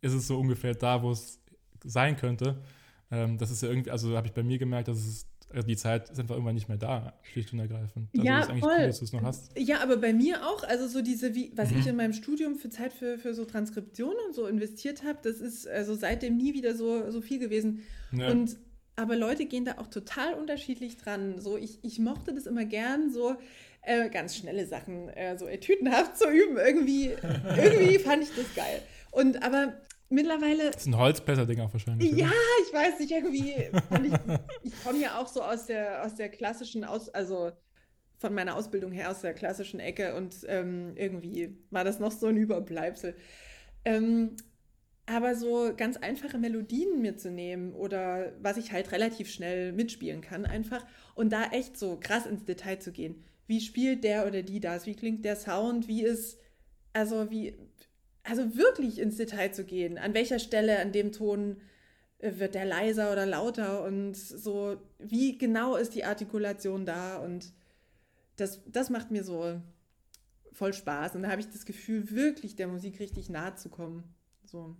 ist es so ungefähr da, wo es sein könnte. Ähm, das ist ja irgendwie, also habe ich bei mir gemerkt, dass es also die Zeit ist einfach irgendwann nicht mehr da, schlicht und ergreifend. Also ja, ist eigentlich voll. cool, dass du es noch hast. Ja, aber bei mir auch, also so diese, wie, was mhm. ich in meinem Studium für Zeit für, für so Transkription und so investiert habe, das ist also seitdem nie wieder so, so viel gewesen. Ja. Und aber Leute gehen da auch total unterschiedlich dran. So, ich, ich mochte das immer gern, so äh, ganz schnelle Sachen, äh, so etüdenhaft zu üben. Irgendwie, irgendwie fand ich das geil. Und aber mittlerweile. Das ist ein Holzblätter-Ding auch wahrscheinlich. Ja, oder? ich weiß nicht, irgendwie. ich, ich komme ja auch so aus der, aus der klassischen, aus, also von meiner Ausbildung her aus der klassischen Ecke und ähm, irgendwie war das noch so ein Überbleibsel. Ähm, aber so ganz einfache Melodien mir zu nehmen oder was ich halt relativ schnell mitspielen kann, einfach und da echt so krass ins Detail zu gehen. Wie spielt der oder die das? Wie klingt der Sound? Wie ist, also wie, also wirklich ins Detail zu gehen. An welcher Stelle an dem Ton äh, wird der leiser oder lauter und so, wie genau ist die Artikulation da und das, das macht mir so voll Spaß und da habe ich das Gefühl, wirklich der Musik richtig nahe zu kommen. So.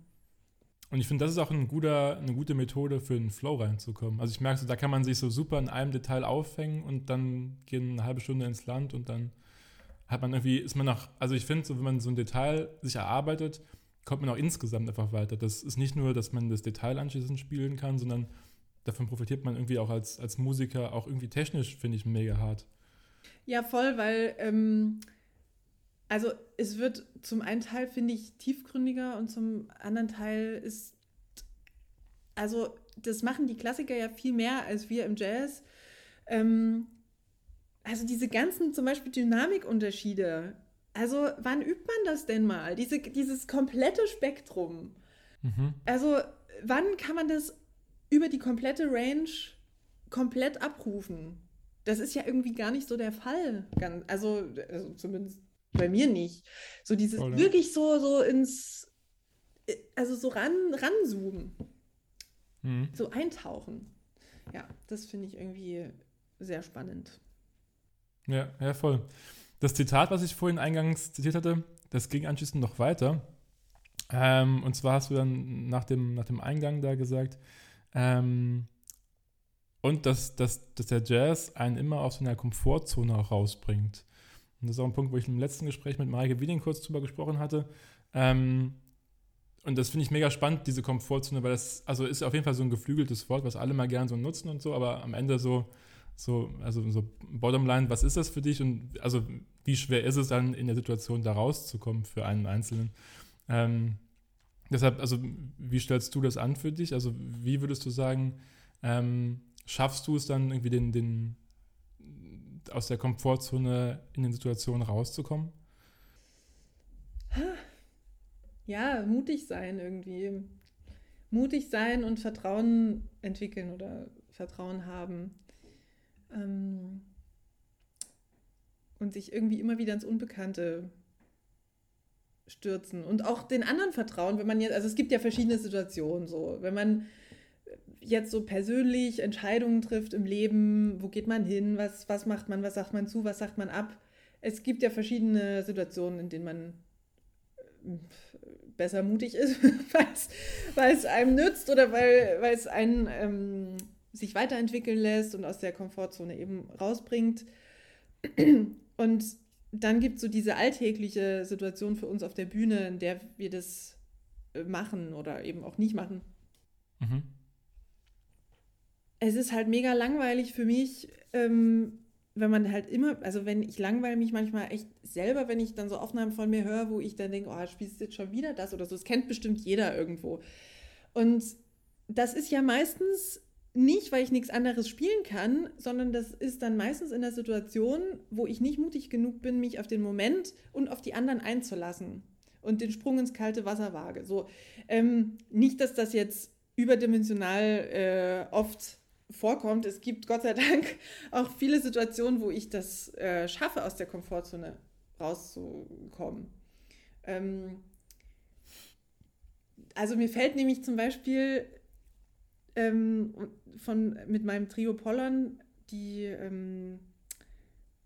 Und ich finde, das ist auch ein guter, eine gute Methode für einen Flow reinzukommen. Also ich merke so, da kann man sich so super in einem Detail aufhängen und dann gehen eine halbe Stunde ins Land und dann hat man irgendwie, ist man noch, also ich finde, so, wenn man so ein Detail sich erarbeitet, kommt man auch insgesamt einfach weiter. Das ist nicht nur, dass man das Detail anschließend spielen kann, sondern davon profitiert man irgendwie auch als, als Musiker, auch irgendwie technisch, finde ich, mega hart. Ja, voll, weil, ähm, also es wird zum einen Teil, finde ich, tiefgründiger und zum anderen Teil ist, also das machen die Klassiker ja viel mehr als wir im Jazz. Ähm, also diese ganzen zum Beispiel Dynamikunterschiede. Also wann übt man das denn mal? Diese, dieses komplette Spektrum. Mhm. Also wann kann man das über die komplette Range komplett abrufen? Das ist ja irgendwie gar nicht so der Fall. Also, also zumindest bei mir nicht. So dieses Voll, wirklich so, so ins, also so ran, ranzoomen. Mhm. So eintauchen. Ja, das finde ich irgendwie sehr spannend. Ja, ja, voll. Das Zitat, was ich vorhin eingangs zitiert hatte, das ging anschließend noch weiter. Ähm, und zwar hast du dann nach dem, nach dem Eingang da gesagt, ähm, und dass, dass, dass der Jazz einen immer aus seiner Komfortzone auch rausbringt. Und das ist auch ein Punkt, wo ich im letzten Gespräch mit Maike Wieding kurz drüber gesprochen hatte. Ähm, und das finde ich mega spannend, diese Komfortzone, weil das, also ist auf jeden Fall so ein geflügeltes Wort, was alle mal gern so nutzen und so, aber am Ende so, so, also so Bottomline, was ist das für dich und also wie schwer ist es dann in der Situation da rauszukommen für einen Einzelnen? Ähm, deshalb, also wie stellst du das an für dich? Also wie würdest du sagen, ähm, schaffst du es dann irgendwie den, den aus der Komfortzone in den Situationen rauszukommen? Ja, mutig sein irgendwie. Mutig sein und Vertrauen entwickeln oder Vertrauen haben. Ähm, und sich irgendwie immer wieder ins Unbekannte stürzen und auch den anderen vertrauen, wenn man jetzt, also es gibt ja verschiedene Situationen so, wenn man jetzt so persönlich Entscheidungen trifft im Leben, wo geht man hin, was, was macht man, was sagt man zu, was sagt man ab. Es gibt ja verschiedene Situationen, in denen man äh, besser mutig ist, weil es einem nützt oder weil, es einen ähm, sich weiterentwickeln lässt und aus der Komfortzone eben rausbringt. Und dann gibt es so diese alltägliche Situation für uns auf der Bühne, in der wir das äh, machen oder eben auch nicht machen. Mhm. Es ist halt mega langweilig für mich, ähm, wenn man halt immer, also wenn ich langweile mich manchmal echt selber, wenn ich dann so Aufnahmen von mir höre, wo ich dann denke, oh, spielst du jetzt schon wieder das oder so. Das kennt bestimmt jeder irgendwo. Und das ist ja meistens nicht, weil ich nichts anderes spielen kann, sondern das ist dann meistens in der Situation, wo ich nicht mutig genug bin, mich auf den Moment und auf die anderen einzulassen und den Sprung ins kalte Wasser wage. So, ähm, nicht, dass das jetzt überdimensional äh, oft vorkommt. Es gibt Gott sei Dank auch viele Situationen, wo ich das äh, schaffe, aus der Komfortzone rauszukommen. Ähm, also mir fällt nämlich zum Beispiel ähm, von, mit meinem Trio Pollern, die ähm,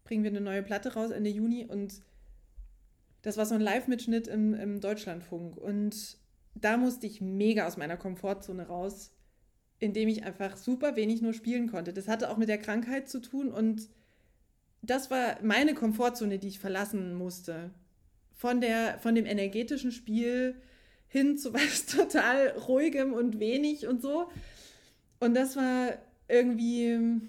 bringen wir eine neue Platte raus Ende Juni und das war so ein Live-Mitschnitt im, im Deutschlandfunk und da musste ich mega aus meiner Komfortzone raus, indem ich einfach super wenig nur spielen konnte. Das hatte auch mit der Krankheit zu tun und das war meine Komfortzone, die ich verlassen musste. Von, der, von dem energetischen Spiel hin zu was total ruhigem und wenig und so. Und das war irgendwie,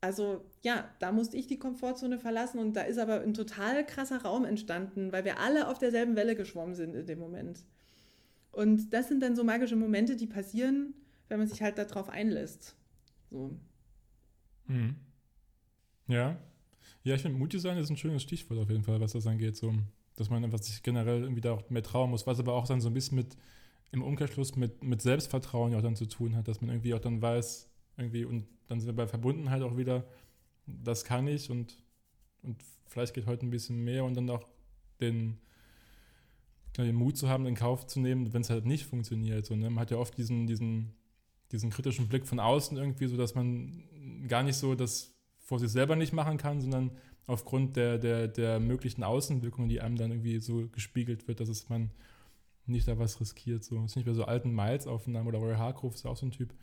also ja, da musste ich die Komfortzone verlassen und da ist aber ein total krasser Raum entstanden, weil wir alle auf derselben Welle geschwommen sind in dem Moment. Und das sind dann so magische Momente, die passieren, wenn man sich halt darauf einlässt. So. Mhm. Ja. Ja, ich finde, mutig sein ist ein schönes Stichwort auf jeden Fall, was das angeht. So, dass man einfach sich generell irgendwie da auch mehr trauen muss, was aber auch dann so ein bisschen mit im Umkehrschluss mit, mit Selbstvertrauen ja auch dann zu tun hat, dass man irgendwie auch dann weiß, irgendwie, und dann sind wir bei Verbundenheit auch wieder, das kann ich und, und vielleicht geht heute ein bisschen mehr und dann auch den, den Mut zu haben, den Kauf zu nehmen, wenn es halt nicht funktioniert. So, ne? Man hat ja oft diesen, diesen, diesen kritischen Blick von außen irgendwie, so dass man gar nicht so das vor sich selber nicht machen kann, sondern aufgrund der, der, der möglichen Außenwirkungen, die einem dann irgendwie so gespiegelt wird, dass es man nicht da was riskiert. So. Das ist nicht mehr so alten Miles-Aufnahmen oder Roy Hargrove ist auch so ein Typ,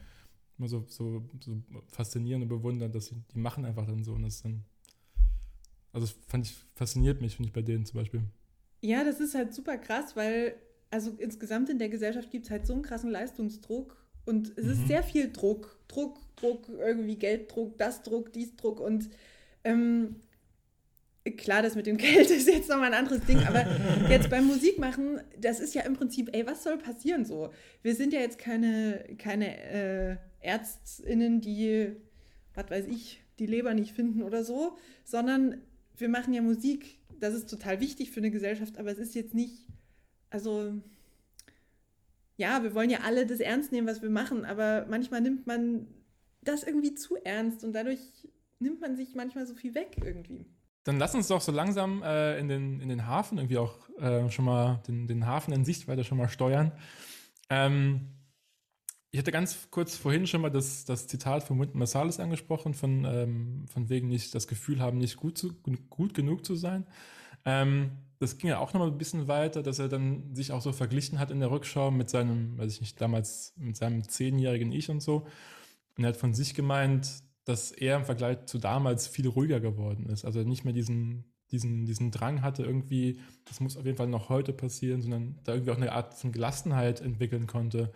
immer so, so, so faszinierend und bewundernd, dass sie, die machen einfach dann so und das dann. Also das fand ich, fasziniert mich, finde ich, bei denen zum Beispiel. Ja, das ist halt super krass, weil also insgesamt in der Gesellschaft gibt es halt so einen krassen Leistungsdruck und es mhm. ist sehr viel Druck. Druck, Druck, irgendwie Gelddruck, das Druck, dies Druck und ähm, Klar, das mit dem Geld ist jetzt nochmal ein anderes Ding, aber jetzt beim Musikmachen, das ist ja im Prinzip, ey, was soll passieren so? Wir sind ja jetzt keine, keine äh, ÄrztInnen, die, was weiß ich, die Leber nicht finden oder so, sondern wir machen ja Musik. Das ist total wichtig für eine Gesellschaft, aber es ist jetzt nicht, also, ja, wir wollen ja alle das ernst nehmen, was wir machen, aber manchmal nimmt man das irgendwie zu ernst und dadurch nimmt man sich manchmal so viel weg irgendwie. Dann lass uns doch so langsam äh, in, den, in den Hafen irgendwie auch äh, schon mal den, den Hafen in Sichtweite schon mal steuern. Ähm, ich hatte ganz kurz vorhin schon mal das, das Zitat von Wynton Marsalis angesprochen, von, ähm, von wegen nicht das Gefühl haben, nicht gut, zu, gut genug zu sein. Ähm, das ging ja auch noch mal ein bisschen weiter, dass er dann sich auch so verglichen hat in der Rückschau mit seinem, weiß ich nicht, damals mit seinem zehnjährigen Ich und so. Und er hat von sich gemeint, dass er im Vergleich zu damals viel ruhiger geworden ist. Also nicht mehr diesen, diesen, diesen Drang hatte, irgendwie, das muss auf jeden Fall noch heute passieren, sondern da irgendwie auch eine Art von Gelassenheit entwickeln konnte.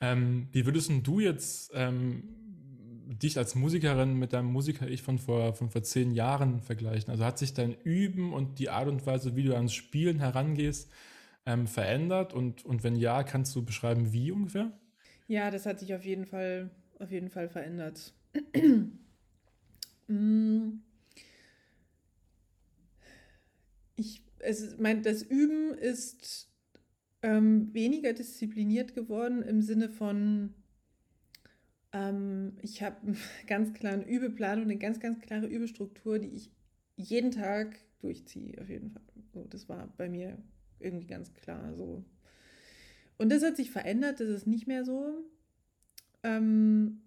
Ähm, wie würdest du jetzt ähm, dich als Musikerin mit deinem Musiker-Ich von vor, von vor zehn Jahren vergleichen? Also hat sich dein Üben und die Art und Weise, wie du ans Spielen herangehst, ähm, verändert? Und, und wenn ja, kannst du beschreiben, wie ungefähr? Ja, das hat sich auf jeden Fall, auf jeden Fall verändert. Mm. ich, es, mein, das Üben ist ähm, weniger diszipliniert geworden im Sinne von, ähm, ich habe einen ganz klaren Übeplan und eine ganz, ganz klare Übestruktur, die ich jeden Tag durchziehe, auf jeden Fall. So, das war bei mir irgendwie ganz klar so. Und das hat sich verändert, das ist nicht mehr so. Ähm,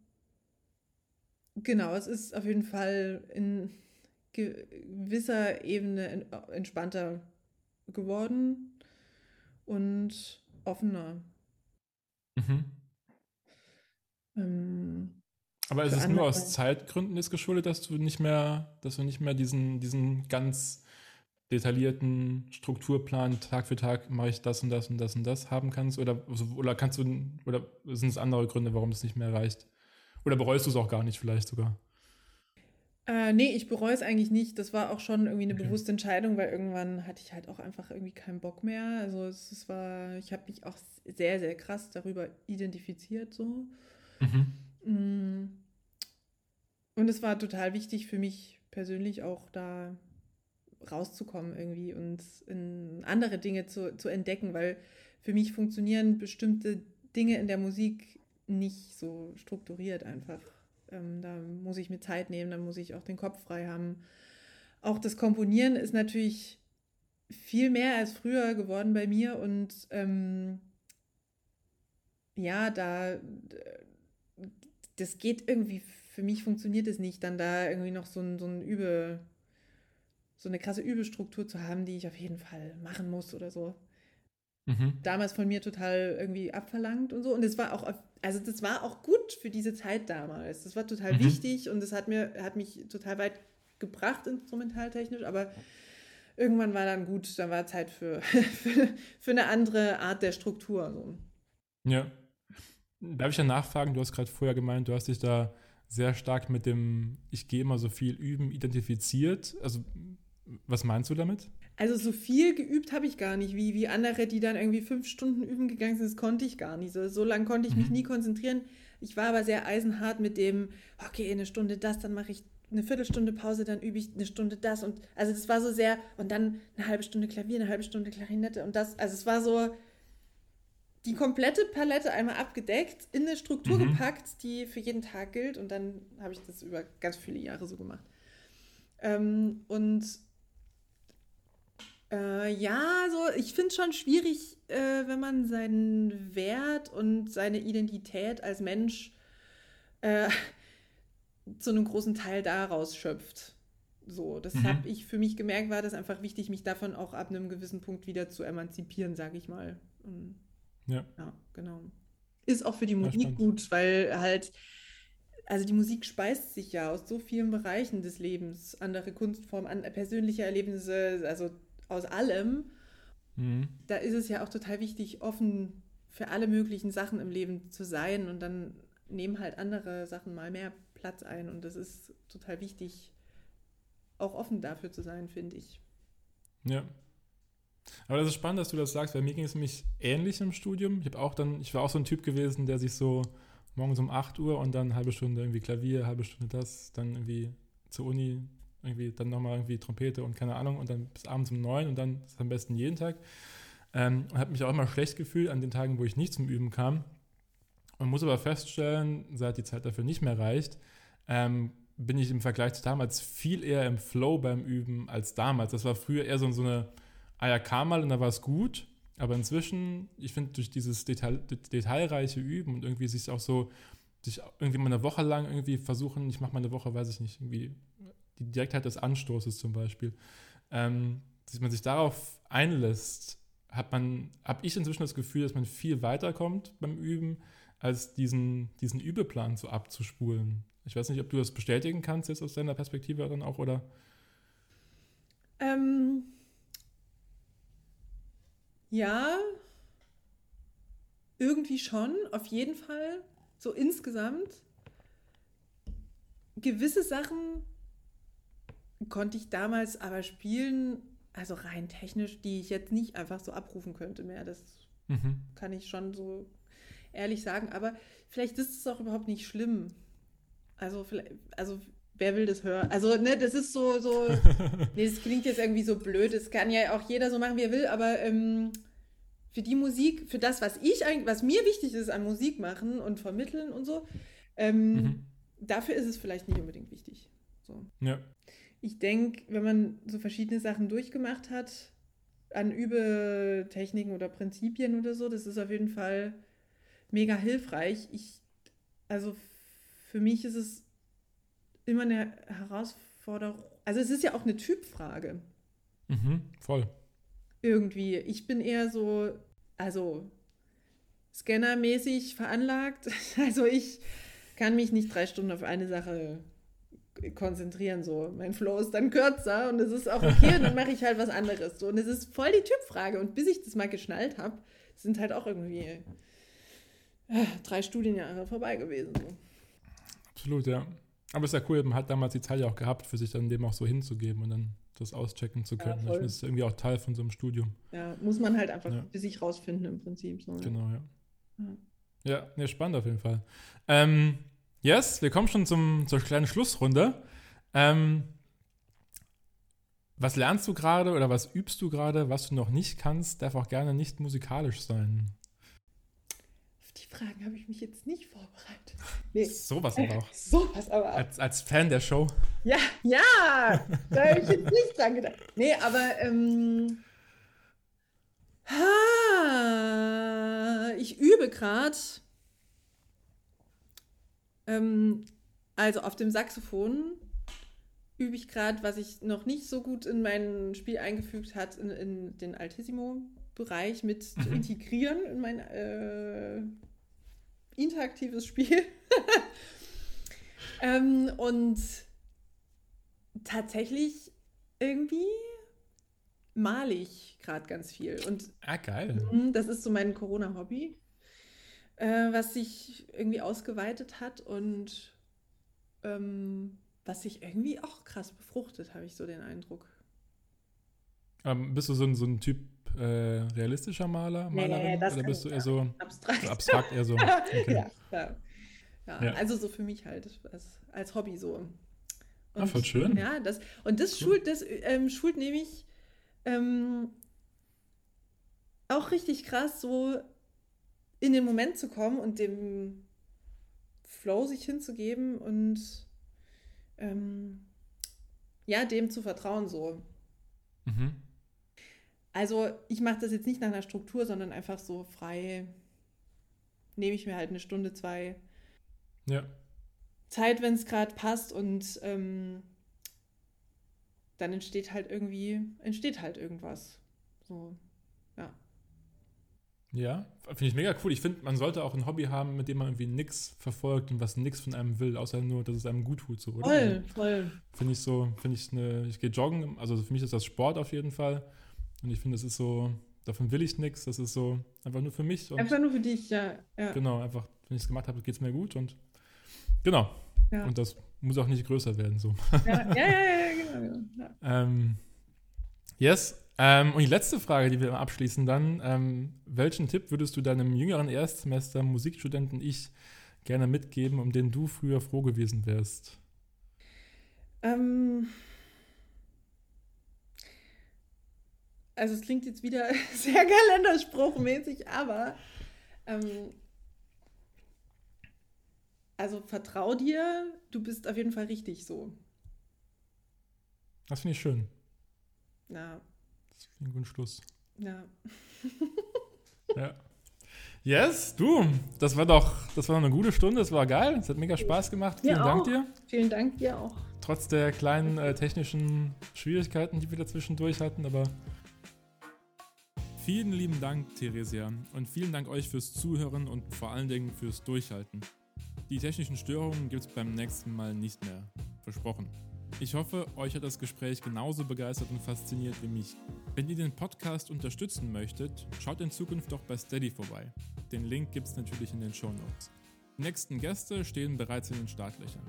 Genau, es ist auf jeden Fall in gewisser Ebene entspannter geworden und offener. Mhm. Ähm, Aber ist es nur aus Zeitgründen ist geschuldet, dass du nicht mehr, dass du nicht mehr diesen, diesen ganz detaillierten Strukturplan Tag für Tag mache ich das und das und das und das haben kannst? Oder, oder kannst du, oder sind es andere Gründe, warum es nicht mehr reicht? Oder bereust du es auch gar nicht vielleicht sogar? Äh, nee, ich bereue es eigentlich nicht. Das war auch schon irgendwie eine okay. bewusste Entscheidung, weil irgendwann hatte ich halt auch einfach irgendwie keinen Bock mehr. Also es, es war, ich habe mich auch sehr, sehr krass darüber identifiziert so. Mhm. Mm. Und es war total wichtig für mich persönlich auch da rauszukommen irgendwie und in andere Dinge zu, zu entdecken, weil für mich funktionieren bestimmte Dinge in der Musik nicht so strukturiert einfach. Ähm, da muss ich mir Zeit nehmen, da muss ich auch den Kopf frei haben. Auch das Komponieren ist natürlich viel mehr als früher geworden bei mir und ähm, ja, da das geht irgendwie, für mich funktioniert es nicht, dann da irgendwie noch so ein, so ein Übe, so eine krasse Übestruktur zu haben, die ich auf jeden Fall machen muss oder so. Mhm. Damals von mir total irgendwie abverlangt und so. Und es war auch, also das war auch gut für diese Zeit damals. Das war total mhm. wichtig und das hat mir, hat mich total weit gebracht, instrumentaltechnisch, aber irgendwann war dann gut, dann war Zeit für, für, für eine andere Art der Struktur. So. Ja. Darf ich ja nachfragen? Du hast gerade vorher gemeint, du hast dich da sehr stark mit dem Ich gehe immer so viel üben identifiziert. Also, was meinst du damit? Also so viel geübt habe ich gar nicht, wie, wie andere, die dann irgendwie fünf Stunden üben gegangen sind, das konnte ich gar nicht. So, so lange konnte ich mich mhm. nie konzentrieren. Ich war aber sehr eisenhart mit dem, okay, eine Stunde das, dann mache ich eine Viertelstunde Pause, dann übe ich eine Stunde das und also das war so sehr und dann eine halbe Stunde Klavier, eine halbe Stunde Klarinette und das, also es war so die komplette Palette einmal abgedeckt, in eine Struktur mhm. gepackt, die für jeden Tag gilt und dann habe ich das über ganz viele Jahre so gemacht. Ähm, und äh, ja, so, ich finde es schon schwierig, äh, wenn man seinen Wert und seine Identität als Mensch äh, zu einem großen Teil daraus schöpft. So, das mhm. habe ich für mich gemerkt, war das einfach wichtig, mich davon auch ab einem gewissen Punkt wieder zu emanzipieren, sage ich mal. Und, ja. Ja, genau. Ist auch für die Musik gut, weil halt, also die Musik speist sich ja aus so vielen Bereichen des Lebens, andere Kunstformen, an, persönliche Erlebnisse, also aus allem, mhm. da ist es ja auch total wichtig, offen für alle möglichen Sachen im Leben zu sein und dann nehmen halt andere Sachen mal mehr Platz ein und das ist total wichtig, auch offen dafür zu sein, finde ich. Ja. Aber das ist spannend, dass du das sagst, weil mir ging es nämlich ähnlich im Studium. Ich habe auch dann, ich war auch so ein Typ gewesen, der sich so morgens um 8 Uhr und dann halbe Stunde irgendwie Klavier, halbe Stunde das, dann irgendwie zur Uni, irgendwie dann nochmal irgendwie Trompete und keine Ahnung und dann bis abends um neun und dann am besten jeden Tag. Ähm, und habe mich auch immer schlecht gefühlt an den Tagen, wo ich nicht zum Üben kam. Und muss aber feststellen, seit die Zeit dafür nicht mehr reicht, ähm, bin ich im Vergleich zu damals viel eher im Flow beim Üben als damals. Das war früher eher so, so eine, ah ja, kam mal und da war es gut. Aber inzwischen, ich finde, durch dieses Detail, detailreiche Üben und irgendwie sich auch so, sich irgendwie mal eine Woche lang irgendwie versuchen, ich mache mal eine Woche, weiß ich nicht, irgendwie die Direktheit des Anstoßes zum Beispiel, ähm, dass man sich darauf einlässt, hat man, habe ich inzwischen das Gefühl, dass man viel weiterkommt beim Üben, als diesen, diesen Übeplan so abzuspulen. Ich weiß nicht, ob du das bestätigen kannst jetzt aus deiner Perspektive dann auch, oder? Ähm, ja, irgendwie schon, auf jeden Fall. So insgesamt. Gewisse Sachen konnte ich damals aber spielen, also rein technisch, die ich jetzt nicht einfach so abrufen könnte mehr. Das mhm. kann ich schon so ehrlich sagen. Aber vielleicht ist es auch überhaupt nicht schlimm. Also, also wer will das hören? Also, ne, das ist so, so, nee, das klingt jetzt irgendwie so blöd. Das kann ja auch jeder so machen, wie er will, aber ähm, für die Musik, für das, was ich eigentlich, was mir wichtig ist an Musik machen und vermitteln und so, ähm, mhm. dafür ist es vielleicht nicht unbedingt wichtig. So. Ja ich denke, wenn man so verschiedene Sachen durchgemacht hat, an Übetechniken oder Prinzipien oder so, das ist auf jeden Fall mega hilfreich. Ich, also für mich ist es immer eine Herausforderung. Also es ist ja auch eine Typfrage. Mhm, voll. Irgendwie. Ich bin eher so, also scannermäßig veranlagt. Also ich kann mich nicht drei Stunden auf eine Sache konzentrieren. So, mein Flow ist dann kürzer und es ist auch okay und dann mache ich halt was anderes. So, und es ist voll die Typfrage. Und bis ich das mal geschnallt habe, sind halt auch irgendwie äh, drei Studienjahre vorbei gewesen. So. Absolut, ja. Aber es ist ja cool, man hat damals die Zeit ja auch gehabt, für sich dann dem auch so hinzugeben und dann das auschecken zu können. Ja, das ist irgendwie auch Teil von so einem Studium. Ja, muss man halt einfach ja. für sich rausfinden im Prinzip. So, genau, ja. Ja, ja nee, spannend auf jeden Fall. Ähm, yes, wir kommen schon zum, zur kleinen Schlussrunde. Ähm, was lernst du gerade oder was übst du gerade, was du noch nicht kannst, darf auch gerne nicht musikalisch sein? Auf die Fragen habe ich mich jetzt nicht vorbereitet. Nee. Sowas aber auch. Sowas aber auch. Als, als Fan der Show. Ja, ja, da habe ich jetzt nicht dran gedacht. Nee, aber ähm, ha, ich übe gerade. Ähm, also auf dem Saxophon übe ich gerade, was ich noch nicht so gut in mein Spiel eingefügt hat, in, in den Altissimo-Bereich mit mhm. zu integrieren in mein äh, interaktives Spiel. ähm, und tatsächlich irgendwie male ich gerade ganz viel. Und ah, geil. Mhm, das ist so mein Corona-Hobby, äh, was sich irgendwie ausgeweitet hat und ähm, was sich irgendwie auch krass befruchtet, habe ich so den Eindruck. Ähm, bist du so ein, so ein Typ äh, realistischer Maler, Malerin? Nee, oder bist du eher so abstrakt, so abstrakt eher so? Okay. ja, ja. Ja, ja, also so für mich halt als, als Hobby so. Und, ah, voll schön. Ja, das, und das cool. schult, das ähm, schult nämlich ähm, auch richtig krass, so in den Moment zu kommen und dem Flow sich hinzugeben und ähm, ja, dem zu vertrauen so. Mhm. Also ich mache das jetzt nicht nach einer Struktur, sondern einfach so frei. Nehme ich mir halt eine Stunde, zwei ja. Zeit, wenn es gerade passt und ähm, dann entsteht halt irgendwie, entsteht halt irgendwas. So. Ja, finde ich mega cool. Ich finde, man sollte auch ein Hobby haben, mit dem man irgendwie nichts verfolgt und was nichts von einem will, außer nur, dass es einem gut tut. So, oder? Voll, voll. Finde ich so, finde ich eine, ich gehe joggen, also für mich ist das Sport auf jeden Fall. Und ich finde, das ist so, davon will ich nichts, das ist so einfach nur für mich. einfach nur für dich, ja. ja. Genau, einfach, wenn ich es gemacht habe, geht es mir gut und genau. Ja. Und das muss auch nicht größer werden, so. Ja, ja, ja, ja genau. genau ja. ähm, yes, ähm, und die letzte Frage, die wir abschließen dann, ähm, welchen Tipp würdest du deinem jüngeren Erstsemester Musikstudenten ich gerne mitgeben, um den du früher froh gewesen wärst? Ähm, also es klingt jetzt wieder sehr kalenderspruchmäßig, aber ähm, also vertrau dir, du bist auf jeden Fall richtig so. Das finde ich schön. Ja, ein guter Schluss. Ja. ja. Yes, du, das war doch, das war eine gute Stunde, es war geil, es hat mega Spaß gemacht. Vielen ja, Dank auch. dir. Vielen Dank dir auch. Trotz der kleinen äh, technischen Schwierigkeiten, die wir dazwischendurch hatten, aber Vielen lieben Dank, Theresia, und vielen Dank euch fürs Zuhören und vor allen Dingen fürs Durchhalten. Die technischen Störungen gibt es beim nächsten Mal nicht mehr. Versprochen. Ich hoffe, euch hat das Gespräch genauso begeistert und fasziniert wie mich. Wenn ihr den Podcast unterstützen möchtet, schaut in Zukunft doch bei Steady vorbei. Den Link gibt es natürlich in den Show Notes. Die nächsten Gäste stehen bereits in den Startlöchern.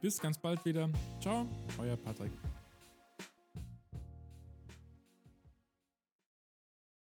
Bis ganz bald wieder. Ciao, euer Patrick.